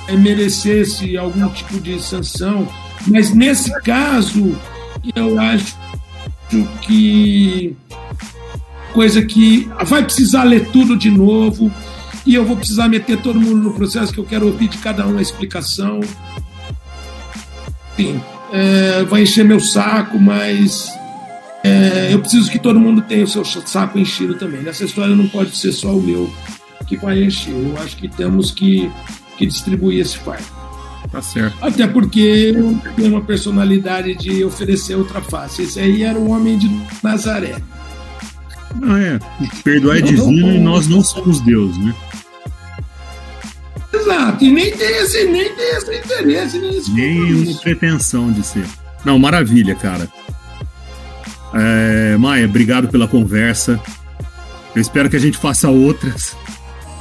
é, merecesse algum tipo de sanção, mas nesse caso eu acho que coisa que vai precisar ler tudo de novo e eu vou precisar meter todo mundo no processo que eu quero ouvir de cada um a explicação. Sim, é, vai encher meu saco, mas é, eu preciso que todo mundo tenha o seu saco enchido também. Nessa história não pode ser só o meu que vai encher. Eu acho que temos que, que distribuir esse fardo. Tá certo. Até porque eu tenho uma personalidade de oferecer outra face. Esse aí era o homem de Nazaré. Não é. Perdoar é divino e nós não somos Deus, né? Exato, e nem tem esse, nem tem esse interesse, nem esse Nenhuma pretensão de ser. Não, maravilha, cara. É, Maia, obrigado pela conversa. Eu espero que a gente faça outras.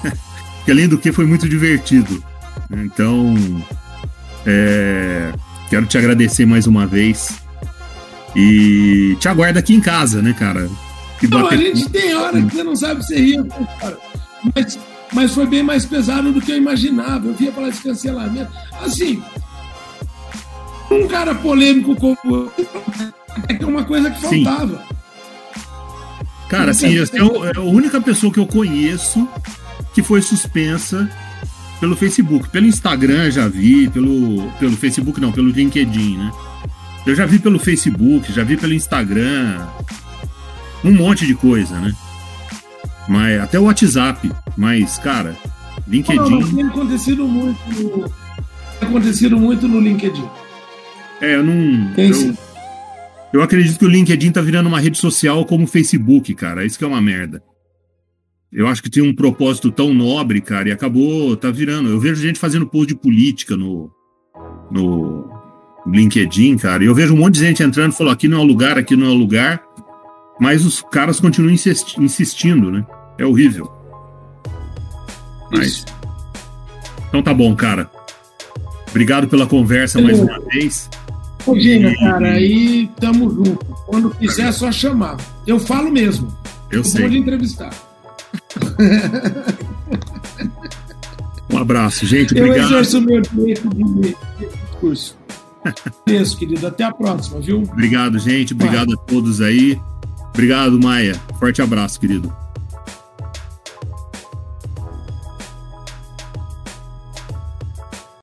que além do que foi muito divertido. Então, é, quero te agradecer mais uma vez. E te aguardo aqui em casa, né, cara? Não, a gente tem hora que você não sabe se rir, cara. Mas mas foi bem mais pesado do que eu imaginava. Eu via falar de cancelamento. Assim, um cara polêmico como é uma coisa que faltava. Sim. Cara, assim, é, é a única pessoa que eu conheço que foi suspensa pelo Facebook. Pelo Instagram já vi, pelo, pelo Facebook não, pelo LinkedIn, né? Eu já vi pelo Facebook, já vi pelo Instagram, um monte de coisa, né? Mas até o WhatsApp. Mas, cara, LinkedIn. Não, não, tem acontecido muito no, tem acontecido muito no LinkedIn. É, eu não. Tem eu, eu acredito que o LinkedIn tá virando uma rede social como o Facebook, cara. Isso que é uma merda. Eu acho que tinha um propósito tão nobre, cara, e acabou, tá virando. Eu vejo gente fazendo post de política no, no, LinkedIn, cara. E eu vejo um monte de gente entrando e falou: aqui não é o lugar, aqui não é o lugar. Mas os caras continuam insistindo, né? É horrível. Mas. Então tá bom, cara. Obrigado pela conversa mais uma vez. Imagina, e... cara, aí tamo junto. Quando quiser, é só chamar. Eu falo mesmo. Eu, eu sei. Vou entrevistar. um abraço, gente. Obrigado. Eu exerço o meu direito de discurso. Isso, querido. Até a próxima, viu? Obrigado, gente. Obrigado Vai. a todos aí. Obrigado, Maia. Forte abraço, querido.